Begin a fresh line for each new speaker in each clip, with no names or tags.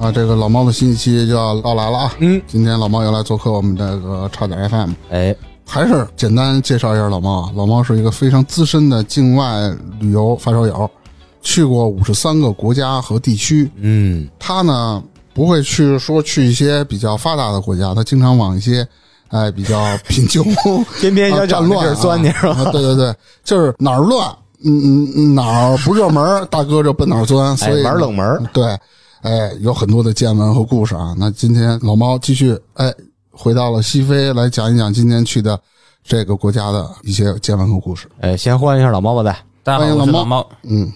啊，这个老猫的新一期就要到来了啊！
嗯，
今天老猫又来做客我们这个差点 FM，
哎，
还是简单介绍一下老猫啊。老猫是一个非常资深的境外旅游发烧友，去过五十三个国家和地区。
嗯，
他呢不会去说去一些比较发达的国家，他经常往一些哎比较贫穷、
边边角角
乱
钻
对对对，就是哪儿乱，嗯嗯嗯，哪儿不热门，大哥就奔哪儿钻。所以
哎，玩冷门，
对，哎，有很多的见闻和故事啊。那今天老猫继续哎回到了西非，来讲一讲今天去的这个国家的一些见闻和故事。
哎，先欢迎一下老猫吧，再
大家好，我是老猫。
嗯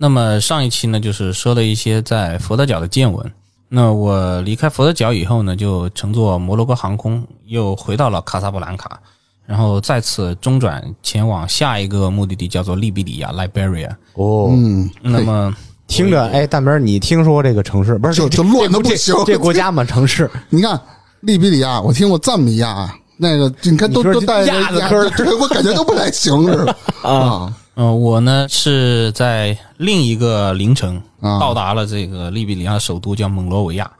那么上一期呢，就是说了一些在佛得角的见闻。那我离开佛得角以后呢，就乘坐摩洛哥航空又回到了卡萨布兰卡，然后再次中转前往下一个目的地，叫做利比里亚 （Liberia）。
哦，
嗯，
那么
听着，哎，大明儿，你听说这个城市不是？
就就乱
的
不行
这这国家嘛？城市
你看利比里亚，我听过赞比亚，那个你看都都带着
亚子科
我感觉都不太行似的 啊
呃，我呢是在另一个凌晨
啊
到达了这个利比里亚首都，叫蒙罗维亚。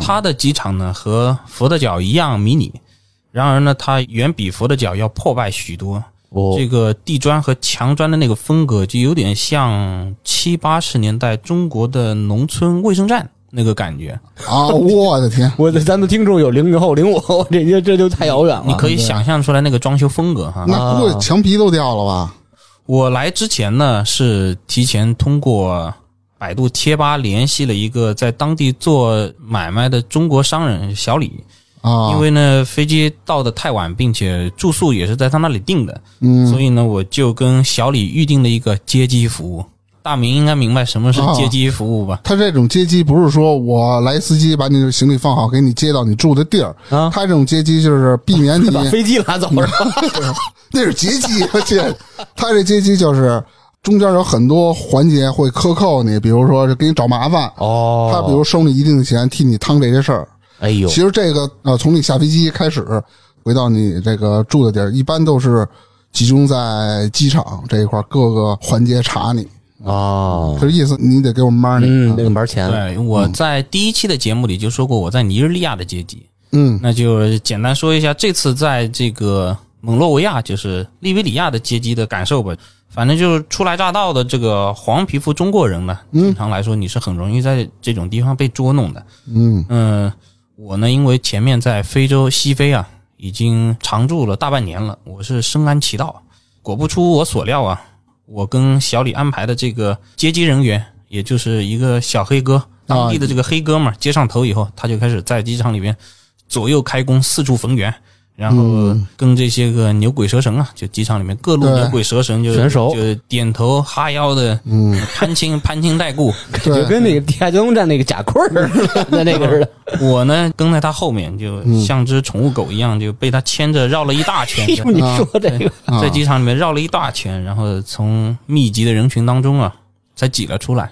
它的机场呢和佛得角一样迷你，然而呢，它远比佛得角要破败许多。
哦
这个地砖和墙砖的那个风格，就有点像七八十年代中国的农村卫生站那个感觉。
啊！我的天，
我的咱的听众有零零后、零五后，这这这就太遥远了。
你可以想象出来那个装修风格哈。
那不会墙皮都掉了吧？
我来之前呢，是提前通过百度贴吧联系了一个在当地做买卖的中国商人小李，
啊，
因为呢飞机到的太晚，并且住宿也是在他那里订的，
嗯
所以呢我就跟小李预定了一个接机服务。大明应该明白什么是
啊
接机服务吧？
他这种接机不是说我来司机把你的行李放好，给你接到你住的地儿。
啊
他这种接机就是避免你
把飞机拉走是吧？
那是接机，而且他这接机就是中间有很多环节会克扣你，比如说是给你找麻烦，
哦，
他比如收你一定的钱，替你趟这些事儿。
哎呦，
其实这个呃，从你下飞机开始回到你这个住的地儿，一般都是集中在机场这一块儿各个环节查你，
哦，
这意思你得给我 money。
嗯，那个门钱，
对，我在第一期的节目里就说过我在尼日利亚的阶级，
嗯。
那就简单说一下这次在这个蒙洛维亚，就是利比里亚的阶级的感受吧。反正就是初来乍到的这个黄皮肤中国人呢，正常来说你是很容易在这种地方被捉弄的。
嗯。
嗯，我呢，因为前面在非洲西非啊，已经常住了大半年了，我是深谙其道。果不出我所料啊，我跟小李安排的这个接机人员，也就是一个小黑哥，当地的这个黑哥们儿接上头以后，他就开始在机场里边左右开弓，四处逢源。然后跟这些个牛鬼蛇神啊，就机场里面各路牛鬼蛇神就
选手
就点头哈腰的，
嗯，
攀亲 攀亲带故。
就跟那个地下交通站那个贾坤儿似 的，那个似的。
我呢跟在他后面，就像只宠物狗一样，就被他牵着绕了一大圈
就，你说这个，
啊
在机场里面绕了一大圈，然后从密集的人群当中啊，才挤了出来。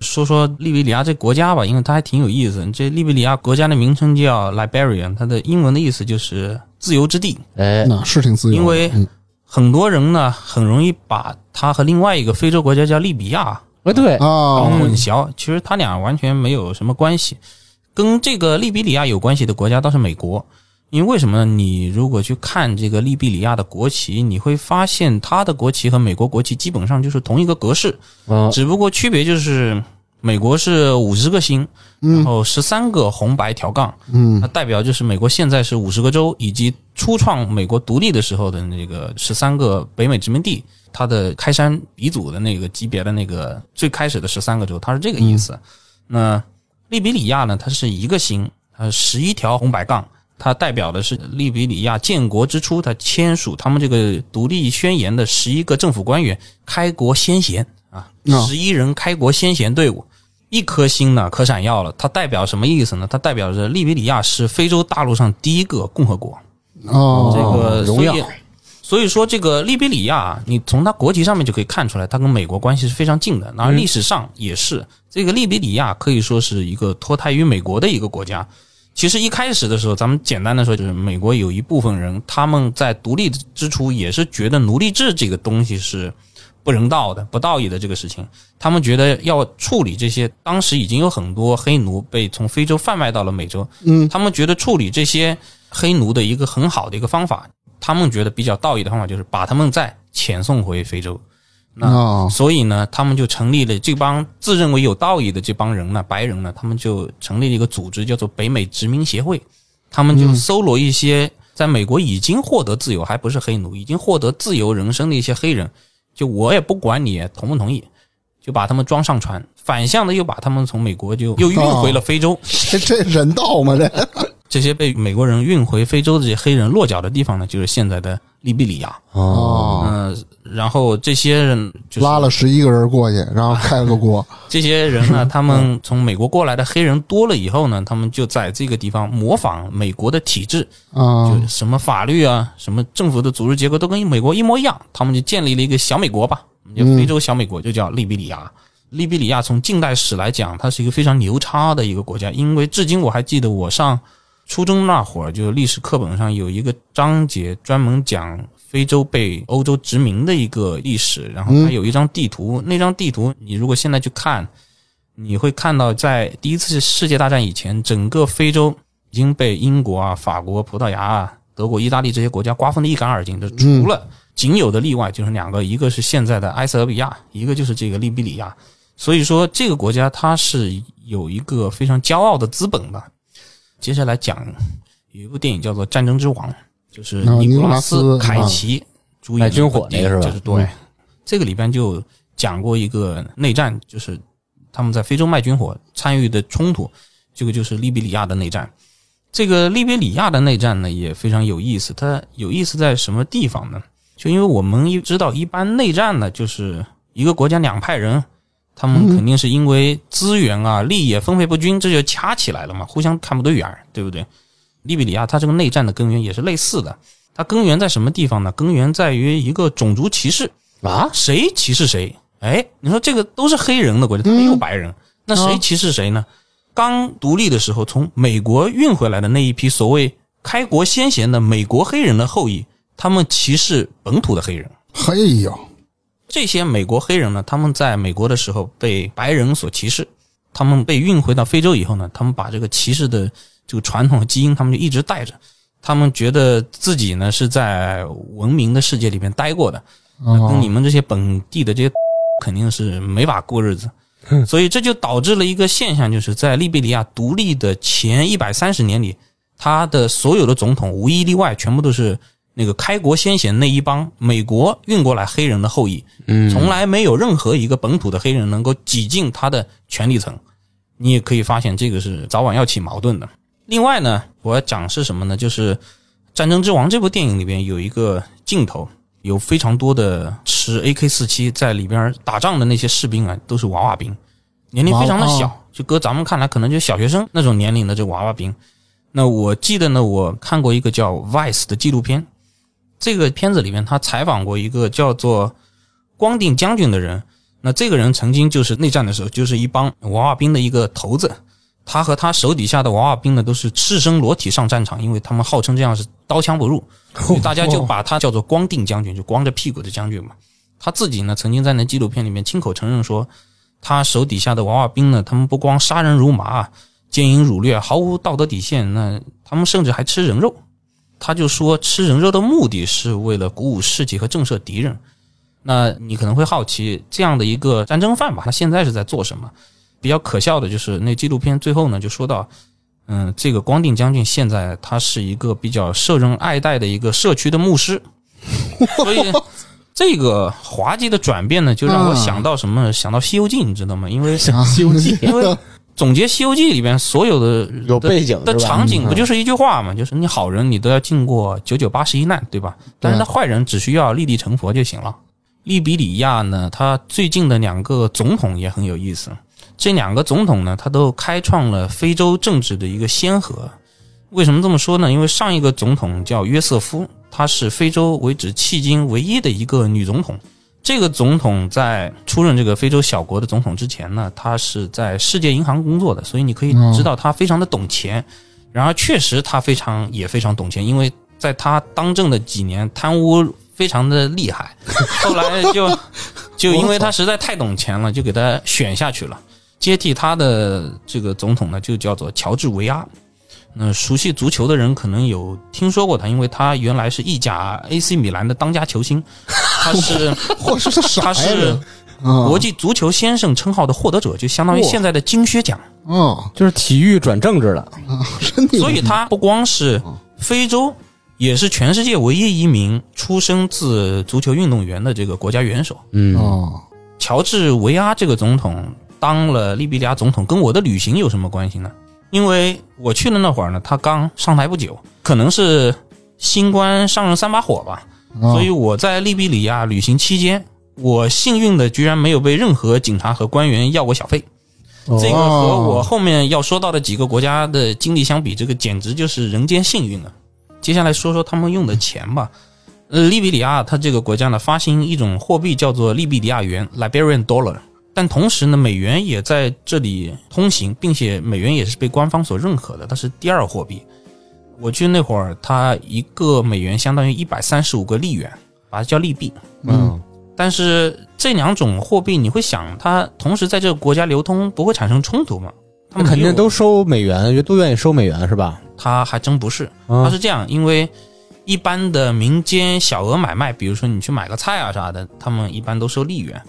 说说利比里亚这国家吧，因为它还挺有意思。这利比里亚国家的名称叫 Liberia，它的英文的意思就是自由之地。
哎，
那是挺自由的，
因为
嗯。
很多人呢很容易把它和另外一个非洲国家叫利比亚
哎，对，
搞
啊，
混淆，其实它俩完全没有什么关系。跟这个利比里亚有关系的国家倒是美国，因为为什么呢？你如果去看这个利比里亚的国旗，你会发现它的国旗和美国国旗基本上就是同一个格式，
嗯，
只不过区别就是美国是五十个星，然后十三个红白条杠，
嗯
它代表就是美国现在是五十个州，以及初创美国独立的时候的那个十三个北美殖民地，它的开山鼻祖的那个级别的那个最开始的十三个州，它是这个意思。那利比里亚呢，它是一个星，它十一条红白杠，它代表的是利比里亚建国之初，它签署他们这个独立宣言的十一个政府官员开国先贤啊
啊，
十一人开国先贤队伍。一颗星呢可闪耀了，它代表什么意思呢？它代表着利比里亚是非洲大陆上第一个共和国。
哦，
这个
荣耀
所以说，这个利比里亚，你从它国籍上面就可以看出来，它跟美国关系是非常近的。那历史上也是，这个利比里亚可以说是一个脱胎于美国的一个国家。其实一开始的时候，咱们简单的说，就是美国有一部分人，他们在独立之初也是觉得奴隶制这个东西是不人道的、不道义的这个事情。他们觉得要处理这些，当时已经有很多黑奴被从非洲贩卖到了美洲，
嗯，
他们觉得处理这些黑奴的一个很好的一个方法，他们觉得比较道义的方法就是把他们再遣送回非洲。那
哦，
所以呢，他们就成立了这帮自认为有道义的这帮人呢，白人呢，他们就成立了一个组织，叫做北美殖民协会。他们就搜罗一些在美国已经获得自由，还不是黑奴，已经获得自由人生的一些黑人，就我也不管你同不同意，就把他们装上船，反向的又把他们从美国就又运回了非洲。
这这人道吗？这
这些被美国人运回非洲的这些黑人落脚的地方呢，就是现在的利比里亚。
哦，
嗯、然后这些人就是
拉了十一个人过去，然后开了个锅。
这些人呢，他们从美国过来的黑人多了以后呢，他们就在这个地方模仿美国的体制，
啊
就什么法律啊，什么政府的组织结构都跟美国一模一样，他们就建立了一个小美国吧，就非洲小美国，就叫利比里亚。利比里亚从近代史来讲，它是一个非常牛叉的一个国家，因为至今我还记得我上初中那会儿，就历史课本上有一个章节专门讲非洲被欧洲殖民的一个历史，然后它有一张地图，那张地图你如果现在去看，你会看到在第一次世界大战以前，整个非洲已经被英国啊、法国、葡萄牙啊、德国、意大利这些国家瓜分的一干二净，就除了仅有的例外就是两个，一个是现在的埃塞俄比亚，一个就是这个利比里亚。所以说，这个国家它是有一个非常骄傲的资本的。接下来讲有一部电影叫做《战争之王》，就是
哦
尼古拉
斯
斯凯奇主演
军火那个是吧
就是对，这个里边就讲过一个内战，就是他们在非洲卖军火参与的冲突，这个就是利比里亚的内战。这个利比里亚的内战呢也非常有意思，它有意思在什么地方呢？就因为我们一知道，一般内战呢就是一个国家两派人，他们肯定是因为资源啊、利益分配不均，这就掐起来了嘛，互相看不对眼儿，对不对？利比里亚它这个内战的根源也是类似的，它根源在什么地方呢？根源在于一个种族歧视，
啊，
谁歧视谁？哎，你说这个都是黑人的国家，它没有白人，那谁歧视谁呢？刚独立的时候，从美国运回来的那一批所谓开国先贤的美国黑人的后裔，他们歧视本土的黑人。
嘿呦，
这些美国黑人呢，他们在美国的时候被白人所歧视，他们被运回到非洲以后呢，他们把这个歧视的这个传统和基因，他们就一直带着。他们觉得自己呢是在文明的世界里面待过的，
哦。
跟你们这些本地的这些肯定是没法过日子，所以这就导致了一个现象，就是在利比里亚独立的前一百三十年里，他的所有的总统无一例外，全部都是那个开国先贤那一帮美国运过来黑人的后裔，
嗯
从来没有任何一个本土的黑人能够挤进他的权力层。你也可以发现，这个是早晚要起矛盾的。另外呢，我要讲是什么呢？就是《战争之王》这部电影里边有一个镜头，有非常多的持 AK 四七在里边打仗的那些士兵啊，都是娃娃兵，年龄非常的小，就搁咱们看来可能就小学生那种年龄的这娃娃兵。那我记得呢，我看过一个叫《Vice》的纪录片，这个片子里面他采访过一个叫做光腚将军的人。那这个人曾经就是内战的时候，就是一帮娃娃兵的一个头子。他和他手底下的娃娃兵呢，都是赤身裸体上战场，因为他们号称这样是刀枪不入，所以大家就把他叫做光腚将军，就光着屁股的将军嘛。他自己呢，曾经在那纪录片里面亲口承认说，他手底下的娃娃兵呢，他们不光杀人如麻、奸淫掳掠，毫无道德底线，那他们甚至还吃人肉。他就说，吃人肉的目的是为了鼓舞士气和震慑敌人。那你可能会好奇，这样的一个战争犯吧，他现在是在做什么？比较可笑的就是那纪录片最后呢，就说到，嗯，这个光腚将军现在他是一个比较受人爱戴的一个社区的牧师，所以 这个滑稽的转变呢，就让我想到什么？想到《西游记》，你知道吗？因为
啊
西游记
因为总结《西游记》里边所有的
有背景
的场景，
嗯
不就是一句话嘛？就是你好人，你都要经过九九八十一难，对吧？但是他坏人只需要立地成佛就行了。利比里亚呢，他最近的两个总统也很有意思。这两个总统呢，他都开创了非洲政治的一个先河。为什么这么说呢？因为上一个总统叫约瑟夫，她是非洲为止迄今唯一的一个女总统。这个总统在出任这个非洲小国的总统之前呢，他是在世界银行工作的，所以你可以知道他非常的懂钱。然而，确实他非常也非常懂钱，因为在他当政的几年，贪污非常的厉害。后来就就因为他实在太懂钱了，就给他选下去了。接替他的这个总统呢，就叫做乔治维阿。那熟悉足球的人可能有听说过他，因为他原来是意甲 AC 米兰的当家球星，他是
或是
他是国际足球先生称号的获得者，就相当于现在的金靴奖。
哦，
就是体育转政治了，
所以他不光是非洲，也是全世界唯一一名出生自足球运动员的这个国家元首。
嗯，
哦，
乔治维阿这个总统当了利比里亚总统，跟我的旅行有什么关系呢？因为我去的那会儿呢，他刚上台不久，可能是新官上任三把火吧，所以我在利比里亚旅行期间，我幸运的居然没有被任何警察和官员要过小费。这个和我后面要说到的几个国家的经历相比，这个简直就是人间幸运啊！接下来说说他们用的钱吧。呃，利比里亚它这个国家呢，发行一种货币叫做利比里亚元 （Liberian Dollar），但同时呢，美元也在这里通行，并且美元也是被官方所认可的，它是第二货币。我去那会儿，它一个美元相当于一百三十五个利元，把它叫利币。
嗯，
但是这两种货币，你会想，它同时在这个国家流通，不会产生冲突吗？他们
肯定都收美元，都愿意收美元是吧？
它还真不是，
啊
它是这样，因为一般的民间小额买卖，比如说你去买个菜啊啥的，他们一般都收利元。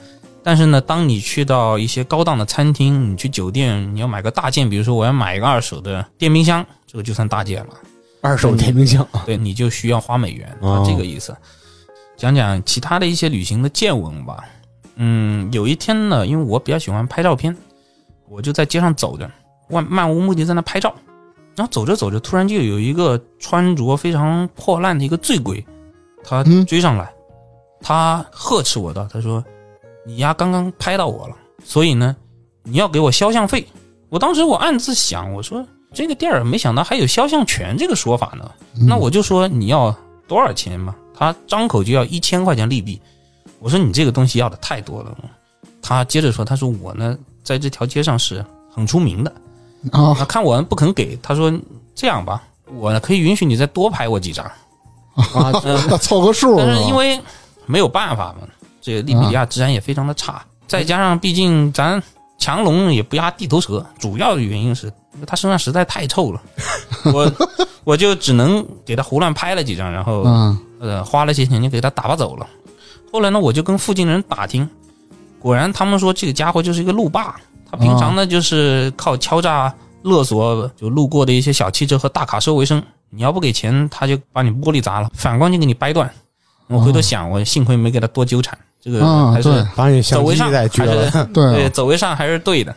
但是呢，当你去到一些高档的餐厅，你去酒店，你要买个大件，比如说我要买一个二手的电冰箱，这个就算大件了，
二手电冰箱，
对，你 就需要花美元，
哦
啊，这个意思。讲讲其他的一些旅行的见闻吧。嗯，有一天呢，因为我比较喜欢拍照片，我就在街上走着，漫漫无目的在那拍照。然后走着走着，突然就有一个穿着非常破烂的一个醉鬼，他
嗯
追上来，他呵斥我道：“他说，你丫刚刚拍到我了，所以呢，你要给我肖像费。”我当时我暗自想，我说这个店儿没想到还有肖像权这个说法呢。那我就说你要多少钱嘛？他张口就要一千块钱利弊。我说你这个东西要的太多了。他接着说，他说我呢在这条街上是很出名的。
啊，
啊，看我不肯给，他说这样吧，我可以允许你再多拍我几张。
啊，
嗯，
凑个数，
但是因
为
为没有办法嘛，这个利比里亚治安也非常的差，再加上毕竟咱强龙也不压地头蛇，主要的原因是他身上实在太臭了，我我就只能给他胡乱拍了几张，然后
嗯
呃花了些钱就给他打发走了。后来呢，我就跟附近的人打听，果然他们说这个家伙就是一个路霸，他平常呢就是靠敲诈勒索就路过的一些小汽车和大卡车为生。你要不给钱，他就把你玻璃砸了，反光镜给你掰断。我回头想，我幸亏没给他多纠缠，这个
啊
还是
对
把你
走为上，还是
对
走为上还是对的。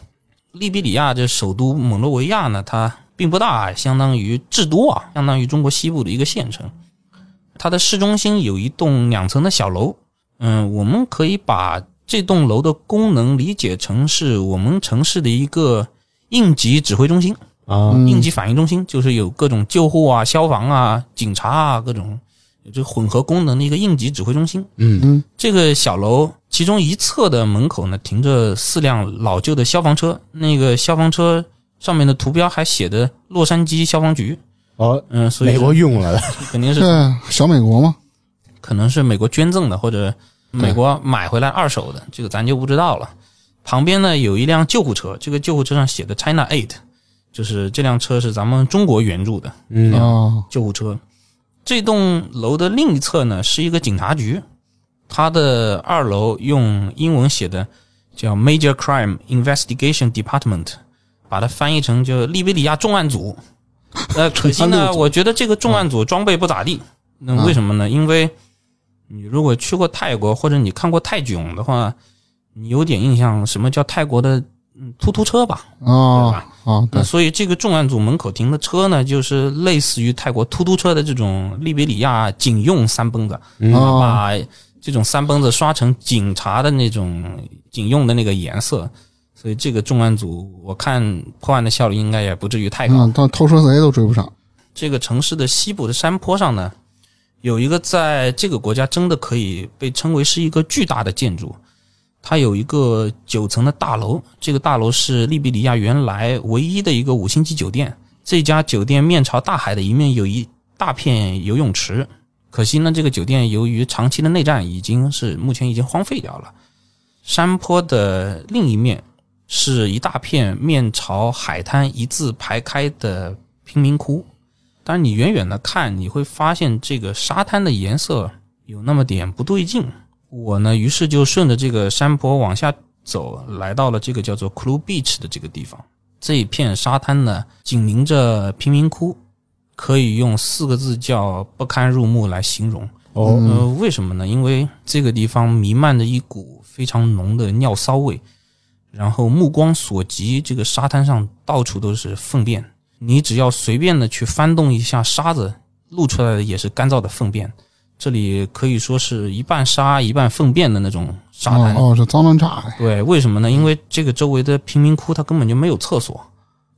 利比里亚这首都蒙罗维亚呢，它并不大，相当于至多啊，相当于中国西部的一个县城。它的市中心有一栋两层的小楼，嗯，我们可以把这栋楼的功能理解成是我们城市的一个应急指挥中心。
啊，
嗯
应急反应中心，就是有各种救护啊、消防啊、警察啊各种有这混合功能的一个应急指挥中心。
嗯
嗯
这个小楼其中一侧的门口呢，停着四辆老旧的消防车，那个消防车上面的图标还写的洛杉矶消防局。
哦，
嗯，所以
美国运过来的，
肯定是
小美国吗，
可能是美国捐赠的，或者美国买回来二手的，这个咱就不知道了。旁边呢有一辆救护车，这个救护车上写的 China Aid，就是这辆车是咱们中国援助的。
嗯
啊
救护车。这栋楼的另一侧呢是一个警察局，它的二楼用英文写的叫 Major Crime Investigation Department，把它翻译成就利比里亚重案组。呃，可惜呢，我觉得这个重案组装备不咋地。那为什么呢？因为你如果去过泰国或者你看过泰囧的话，你有点印象，什么叫泰国的嗯突突车吧？对
啊
吧？
啊，对
那，所以这个重案组门口停的车呢，就是类似于泰国突突车的这种利比里亚警用三蹦子，
嗯
啊
把这种三蹦子刷成警察的那种警用的那个颜色，所以这个重案组，我看破案的效率应该也不至于太高。
嗯，到偷车贼都追不上。
这个城市的西部的山坡上呢，有一个在这个国家真的可以被称为是一个巨大的建筑，它有一个九层的大楼，这个大楼是利比里亚原来唯一的一个五星级酒店。这家酒店面朝大海的一面有一大片游泳池，可惜呢，这个酒店由于长期的内战，已经是目前已经荒废掉了。山坡的另一面是一大片面朝海滩一字排开的贫民窟。但你远远的看，你会发现这个沙滩的颜色有那么点不对劲。我呢，于是就顺着这个山坡往下走，来到了这个叫做 Clue Beach 的这个地方。这一片沙滩呢，紧邻着贫民窟，可以用四个字叫不堪入目来形容。
哦，
呃，为什么呢？因为这个地方弥漫着一股非常浓的尿骚味，然后目光所及，这个沙滩上到处都是粪便。你只要随便的去翻动一下沙子，露出来的也是干燥的粪便。这里可以说是一半沙一半粪便的那种沙滩。
哦哦，这脏乱差。
对，为什么呢？因为这个周围的贫民窟它根本就没有厕所。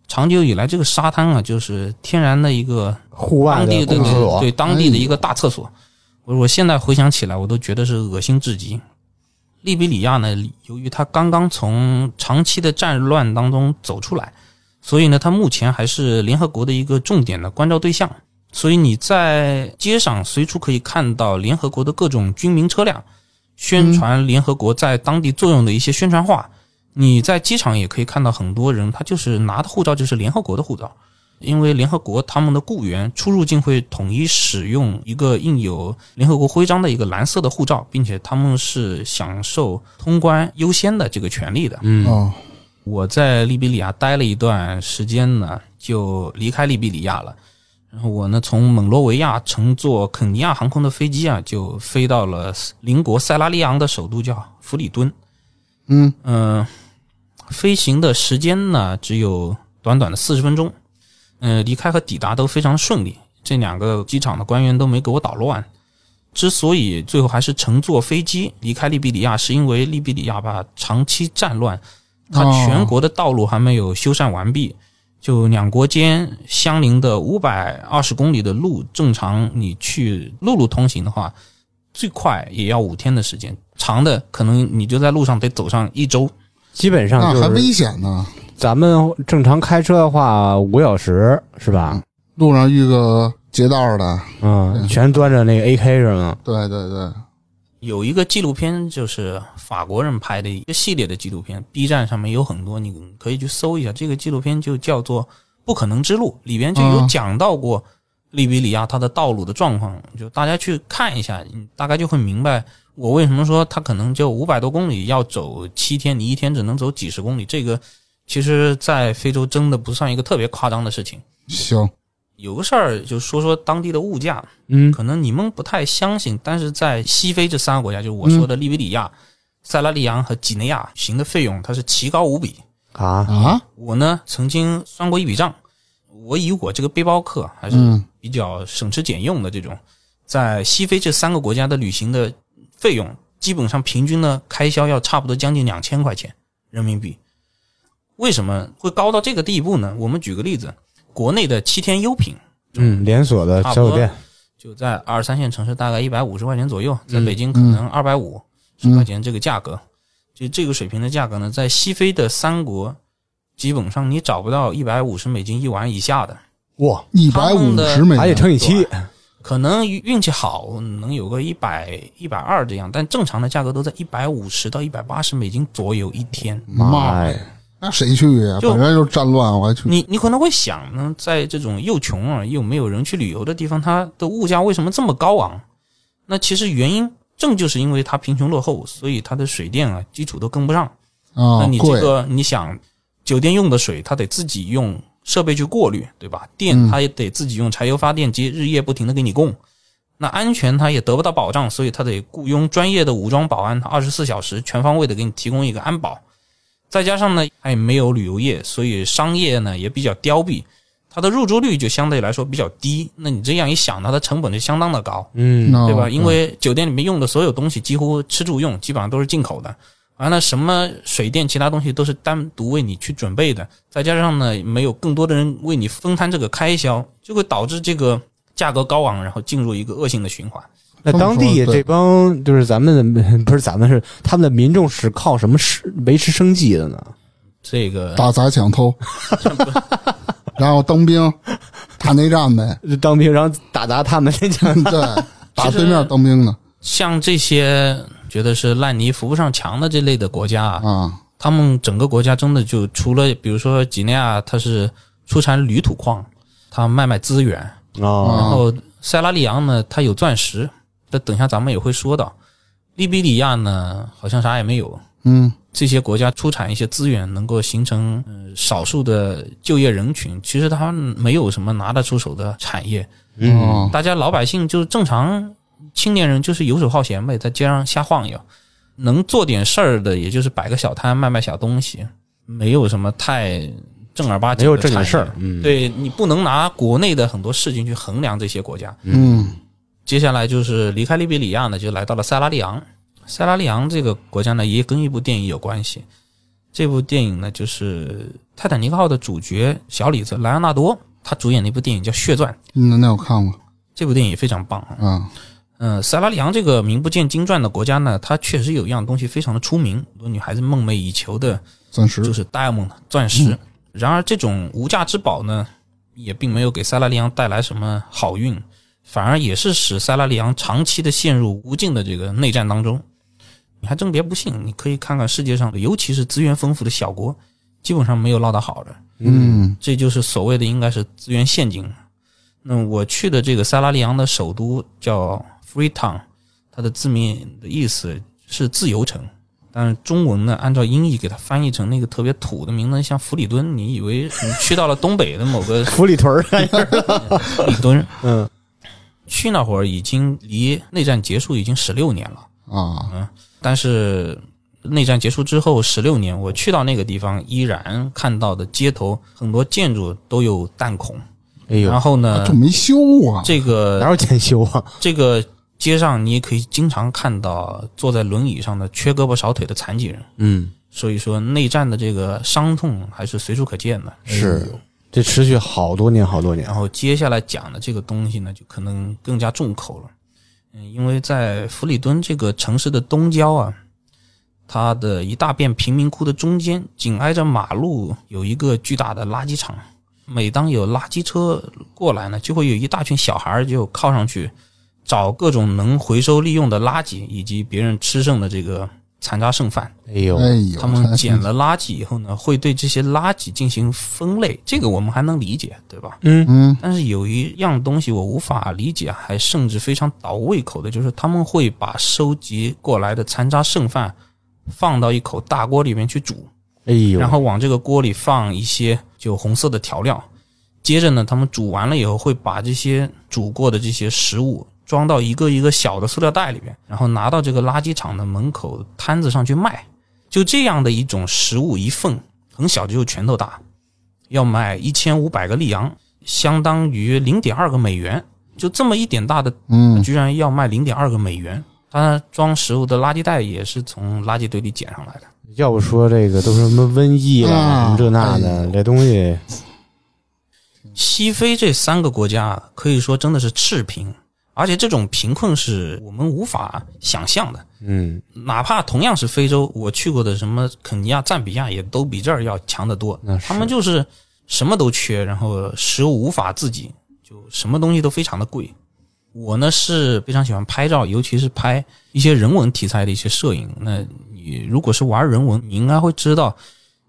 长久以来，这个沙滩啊，就是天然的一个
户外
当地的
厕所，
对当地的一个大厕所。我我现在回想起来，我都觉得是恶心至极。利比里亚呢，由于它刚刚从长期的战乱当中走出来，所以呢，它目前还是联合国的一个重点的关照对象。所以你在街上随处可以看到联合国的各种军民车辆，宣传联合国在当地作用的一些宣传画。你在机场也可以看到很多人，他就是拿的护照就是联合国的护照，因为联合国他们的雇员出入境会统一使用一个印有联合国徽章的一个蓝色的护照，并且他们是享受通关优先的这个权利的。
嗯，
哦，
我在利比里亚待了一段时间呢，就离开利比里亚了。然后我呢，从蒙罗维亚乘坐肯尼亚航空的飞机啊，就飞到了邻国塞拉利昂的首都叫弗里敦。
嗯，
嗯、飞行的时间呢只有短短的四十分钟。嗯、离开和抵达都非常顺利，这两个机场的官员都没给我捣乱。之所以最后还是乘坐飞机离开利比里亚，是因为利比里亚吧长期战乱，它
哦
全国的道路还没有修缮完毕。就两国间相邻的五百二十公里的路，正常你去陆路通行的话，最快也要五天的时间，长的可能你就在路上得走上一周。
基本上
那还危险呢。
咱们正常开车的话，五小时是吧？
路上遇个劫道的，
嗯，全端着那个 AK 是吗？
对对对，
有一个纪录片，就是法国人拍的一个系列的纪录片，B 站上面有很多，你可以去搜一下。这个纪录片就叫做《不可能之路》，里边就有讲到过利比里亚它的道路的状况，就大家去看一下，你大概就会明白我为什么说它可能就五百多公里要走七天，你一天只能走几十公里，这个其实在非洲真的不算一个特别夸张的事情。
行，
有个事儿就说说当地的物价，
嗯，
可能你们不太相信，但是在西非这三个国家，就是我说的利比里亚、塞拉利昂和几内亚行的费用，它是奇高无比。
啊，
啊，
我呢曾经算过一笔账，我以我这个背包客还是
嗯
比较省吃俭用的这种，在西非这三个国家的旅行的费用，基本上平均呢开销要差不多将近两千块钱人民币。为什么会高到这个地步呢？我们举个例子，国内的七天优品
嗯，连锁的小酒店，
就在二三线城市大概一百五十块钱左右，在
嗯
北京可能二百五十块钱这个价格，就这个水平的价格呢，在西非的三国基本上你找不到一百五十美金一晚以下的，
哇，
一百五十美
还得
金，
乘以七，
可能运气好能有个一百一百二这样，但正常的价格都在一百五十到一百八十美金左右一天。
妈，呀，那谁去呀？
就
本来就战乱，我还去。
你你可能会想呢，在这种又穷啊又没有人去旅游的地方，它的物价为什么这么高昂？那其实原因正就是因为它贫穷落后，所以它的水电啊基础都跟不上。
啊
那你，这，个你想，酒店用的水，它得自己用设备去过滤，对吧？电
嗯
它也得自己用柴油发电机日夜不停的给你供。那安全它也得不到保障，所以它得雇佣专业的武装保安，它二十四小时全方位的给你提供一个安保。再加上呢，它也没有旅游业，所以商业呢也比较凋敝，它的入住率就相对来说比较低。那你这样一想，它的成本就相当的高。
嗯，
哦
对吧？因为酒店里面用的所有东西几乎吃住用基本上都是进口的，完了什么水电其他东西都是单独为你去准备的，再加上呢没有更多的人为你分摊这个开销，就会导致这个价格高昂，然后进入一个恶性的循环。
那当地这帮就是咱们的，不是咱们是他们的民众是靠什么是维持生计的呢？
这个
打砸抢偷，然后当兵打内战呗，
当兵然后打砸他们那家，
对，打对面当兵呢。
像这些觉得是烂泥扶不上墙的这类的国家啊，
啊，
他们整个国家真的就除了比如说几内亚，它是出产铝土矿，它卖卖资源，
哦，
然后塞拉利昂呢，它有钻石，这等一下咱们也会说到。利比里亚呢，好像啥也没有。
嗯
这些国家出产一些资源，能够形成呃少数的就业人群。其实他们没有什么拿得出手的产业，
嗯，
哦，
大家老百姓就是正常青年人，就是游手好闲呗，在街上瞎晃悠，能做点事儿的，也就是摆个小摊卖卖小东西，没有什么太正儿八经的
没有正经
产
事儿，嗯，
对你不能拿国内的很多事情去衡量这些国家。
嗯
接下来就是离开利比里亚呢，就来到了塞拉利昂。塞拉利昂这个国家呢，也跟一部电影有关系。这部电影呢，就是《泰坦尼克号》的主角小李子莱昂纳多，他主演的一部电影叫《血钻》。
那那我看过
这部电影也非常棒啊。
啊，
嗯，塞拉利昂这个名不见经传的国家呢，它确实有一样东西非常的出名，很多女孩子梦寐以求的
钻石
就是 diamond 钻石。然而，这种无价之宝呢，也并没有给塞拉利昂带来什么好运，反而也是使塞拉利昂长期的陷入无尽的这个内战当中。你还真别不信，你可以看看世界上，尤其是资源丰富的小国，基本上没有落得好的。
嗯
这就是所谓的应该是资源陷阱。那我去的这个塞拉利昂的首都叫 Freetown，它的字面的意思是自由城，但是中文呢，按照音译给它翻译成那个特别土的名字，像弗里敦，你以为你去到了东北的某个
弗里屯儿，
弗 里敦。
嗯，
去那会儿已经离内战结束已经十六年了，
啊，
但是内战结束之后十六年，我去到那个地方，依然看到的街头很多建筑都有弹孔。
哎呦
然，后呢
这，没修啊，
这个
哪有检修啊？
这个街上你也可以经常看到坐在轮椅上的缺胳膊少腿的残疾人。
嗯，
所以说，内战的这个伤痛还是随处可见的。
是，这持续好多年，好多年
然。后接下来讲的这个东西呢，就可能更加重口了。嗯，因为在弗里敦这个城市的东郊啊，它的一大片贫民窟的中间，紧挨着马路有一个巨大的垃圾场。每当有垃圾车过来呢，就会有一大群小孩就靠上去找各种能回收利用的垃圾，以及别人吃剩的这个残渣剩饭。
哎呦，
他们捡了垃圾以后呢，会对这些垃圾进行分类，这个我们还能理解，对吧？
嗯，
嗯
但是有一样东西我无法理解，还甚至非常倒胃口的，就是他们会把收集过来的残渣剩饭放到一口大锅里面去煮，
哎呦，
然后往这个锅里放一些就红色的调料，接着呢，他们煮完了以后会把这些煮过的这些食物装到一个一个小的塑料袋里边，然后拿到这个垃圾场的门口摊子上去卖。就这样的一种食物一份，很小就拳头大，要卖一千五百个利昂，相当于零点二个美元。就这么一点大的，
嗯
居然要卖零点二个美元。它装食物的垃圾袋也是从垃圾堆里捡上来的。
要不说这个都是什么瘟疫啦，
啊
什么这那的，这东西，
西非这三个国家可以说真的是赤贫，而且这种贫困是我们无法想象的。
嗯，
哪怕同样是非洲，我去过的什么肯尼亚、赞比亚，也都比这儿要强得多他们就是什么都缺，然后食物无法自给，就什么东西都非常的贵。我呢是非常喜欢拍照，尤其是拍一些人文题材的一些摄影。那你如果是玩人文，你应该会知道，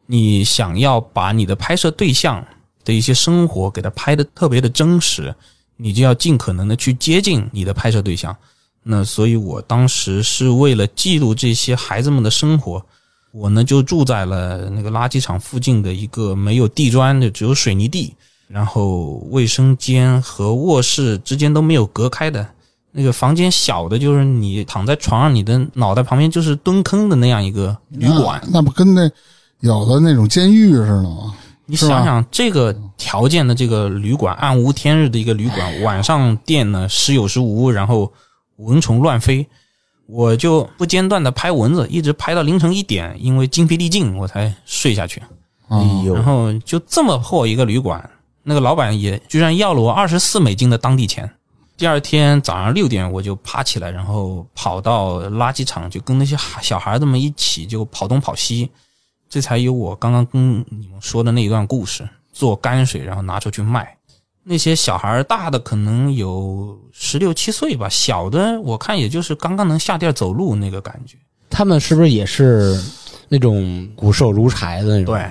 你想要把你的拍摄对象的一些生活给它拍的特别的真实，你就要尽可能的去接近你的拍摄对象。那所以，我当时是为了记录这些孩子们的生活，我呢就住在了那个垃圾场附近的一个没有地砖的，只有水泥地，然后卫生间和卧室之间都没有隔开的。那个房间小的，就是你躺在床上，你的脑袋旁边就是蹲坑的那样一个旅馆。
那那不跟那有的那种监狱似的吗？
你想想这个条件的这个旅馆，暗无天日的一个旅馆，晚上电呢时有时无，然后蚊虫乱飞。我就不间断的拍蚊子，一直拍到凌晨一点，因为精疲力尽我才睡下去。
哎
啊
呦
然，后就这么破一个旅馆，那个老板也居然要了我二十四美金的当地钱。第二天早上六点我就爬起来，然后跑到垃圾场，就跟那些小孩子们一起就跑东跑西，这才有我刚刚跟你们说的那一段故事。做泔水，然后拿出去卖。那些小孩儿大的可能有十六七岁吧，小的我看也就是刚刚能下地儿走路那个感觉。
他们是不是也是那种骨瘦如柴的那种？
对，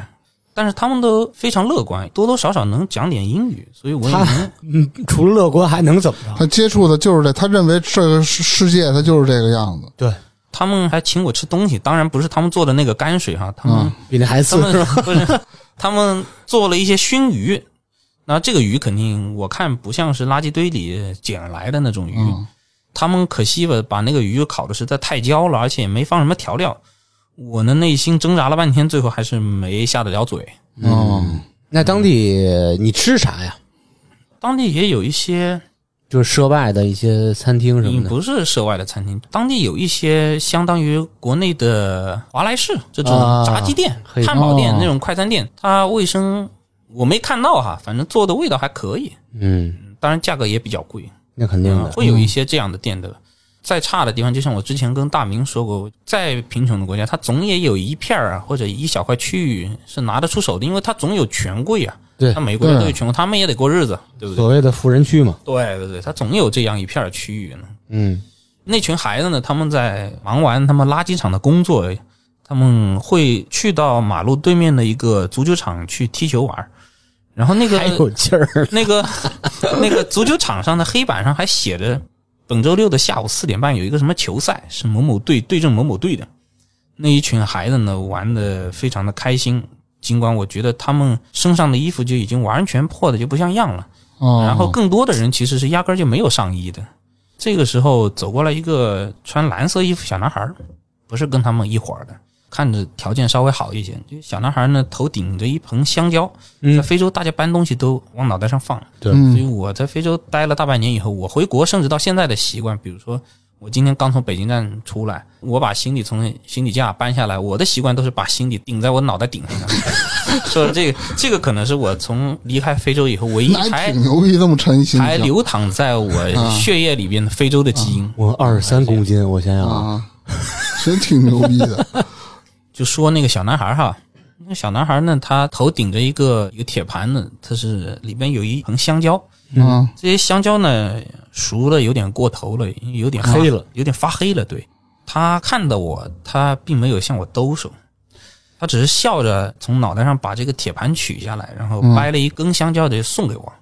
但是他们都非常乐观，多多少少能讲点英语，所以我也
他
能
嗯，除了乐观还能怎么着？
他接触的就是这，他认为这个世世界他就是这个样子。
对，
他们还请我吃东西，当然不是他们做的那个泔水哈，他们、
嗯
比那还
他们
次是吧？
不是他们做了一些熏鱼，那这个鱼肯定我看不像是垃圾堆里捡来的那种鱼，
嗯
他们可惜吧，把那个鱼烤的实在太焦了，而且也没放什么调料。我的内心挣扎了半天，最后还是没下得了嘴。
哦，
那当地你吃啥呀？
当地也有一些，
就是涉外的一些餐厅什么的。
嗯不是涉外的餐厅，当地有一些相当于国内的华莱士这种
啊
炸鸡店、
嘿
汉堡店
哦
那种快餐店，它卫生我没看到哈，反正做的味道还可以，
嗯，
当然价格也比较贵。
那肯定的。
嗯会有一些这样的店的。再差的地方，就像我之前跟大明说过，再贫穷的国家，它总也有一片儿啊，或者一小块区域是拿得出手的，因为它总有权贵啊。
对
那美国人都有权贵，他们也得过日子，对不对？
所谓的富人区嘛。
对对对，它总有这样一片区域呢。
嗯，
那群孩子呢，他们在忙完他们垃圾场的工作，他们会去到马路对面的一个足球场去踢球玩儿然后那个
还有劲儿。
那个 那个足球场上的黑板上还写着，本周六的下午四点半有一个什么球赛，是某某队对阵某某队的。那一群孩子呢，玩的非常的开心，尽管我觉得他们身上的衣服就已经完全破的就不像样了。
哦，
然后更多的人其实是压根儿就没有上衣的。这个时候走过来一个穿蓝色衣服小男孩儿，不是跟他们一伙儿的，看着条件稍微好一些。就小男孩儿呢，头顶着一盆香蕉，在
嗯，
非洲大家搬东西都往脑袋上放。
对
嗯
所以我在非洲待了大半年以后，我回国甚至到现在的习惯，比如说我今天刚从北京站出来，我把行李从行李架搬下来，我的习惯都是把行李顶在我脑袋顶上。说这个这个可能是我从离开非洲以后唯一
还
还
挺牛逼，这么沉心
还流淌在我血液里边的非洲的基因。
我二十三公斤，我想想啊，
啊，真挺牛逼的。
就说那个小男孩哈，那个小男孩呢，他头顶着一个一个铁盘子，它是里边有一盆香蕉，
嗯，
这些香蕉呢熟了有点过头了，有点
黑了，
有点发黑了。对。他看到我，他并没有向我兜手，他只是笑着从脑袋上把这个铁盘取下来，然后
嗯。
掰了一根香蕉就送给我。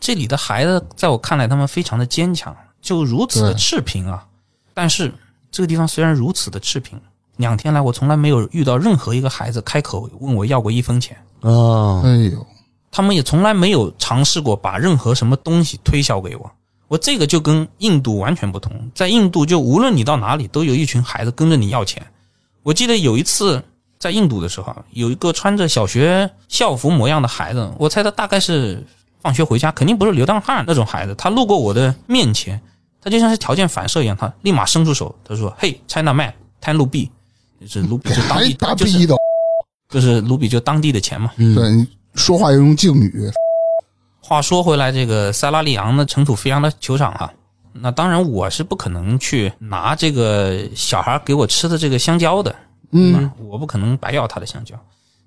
这里的孩子在我看来，他们非常的坚强，就如此的
对。
赤贫啊。但是这个地方虽然如此的赤贫，两天来我从来没有遇到任何一个孩子开口问我要过一分钱。
啊，
哎呦，
他们也从来没有尝试过把任何什么东西推销给我。我这个就跟印度完全不同，在印度就无论你到哪里，都有一群孩子跟着你要钱。我记得有一次在印度的时候，有一个穿着小学校服模样的孩子，我猜他大概是放学回家，肯定不是流浪汉那种孩子。他路过我的面前，他就像是条件反射一样，他立马伸出手，他说：“嘿，China man，贪卢币，就是卢比，就当地
的，
就是卢比，就当地的钱嘛。”
嗯，
对你说话要用敬语，
话说回来，这个塞拉利昂的尘土飞扬的球场哈，那当然我是不可能去拿这个小孩给我吃的这个香蕉的，
嗯，
我不可能白要他的香蕉。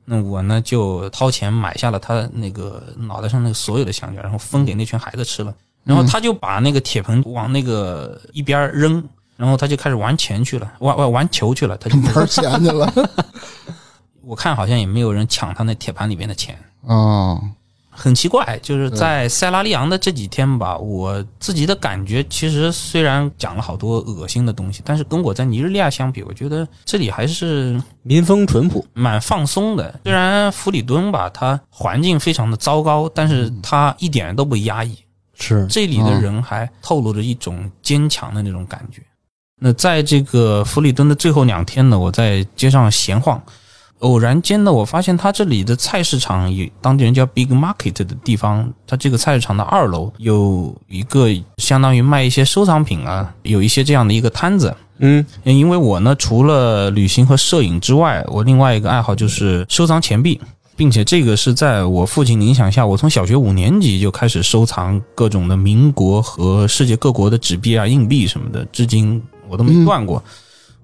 那我呢就掏钱买下了他那个脑袋上那个所有的香蕉，然后分给那群孩子吃了。然后他就把那个铁盆往那个一边扔，然后他就开始玩钱去了，玩玩玩球去了。他就
玩钱去了
我看好像也没有人抢他那铁盘里面的钱。
啊，
很奇怪，就是在塞拉利昂的这几天吧，我自己的感觉其实虽然讲了好多恶心的东西，但是跟我在尼日利亚相比，我觉得这里还是
民风淳朴。
蛮放松的。虽然弗里敦吧，它环境非常的糟糕，但是它一点都不压抑。
是，
这里的人还透露着一种坚强的那种感觉。那在这个弗里敦的最后两天呢，我在街上闲晃，偶然间呢，我发现他这里的菜市场有当地人叫 Big Market 的地方，它这个菜市场的二楼有一个相当于卖一些收藏品啊，有一些这样的一个摊子。
嗯，
因为我呢，除了旅行和摄影之外，我另外一个爱好就是收藏钱币，并且这个是在我父亲的影响下，我从小学五年级就开始收藏各种的民国和世界各国的纸币啊、硬币什么的，至今我都没断过。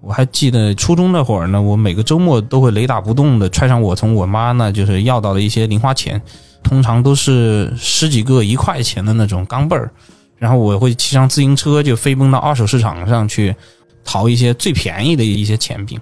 我还记得初中那会儿呢，我每个周末都会雷打不动的揣上我从我妈那就是要到的一些零花钱，通常都是十几个一块钱的那种钢镚儿，然后我会骑上自行车就飞奔到二手市场上去淘一些最便宜的一些钱币。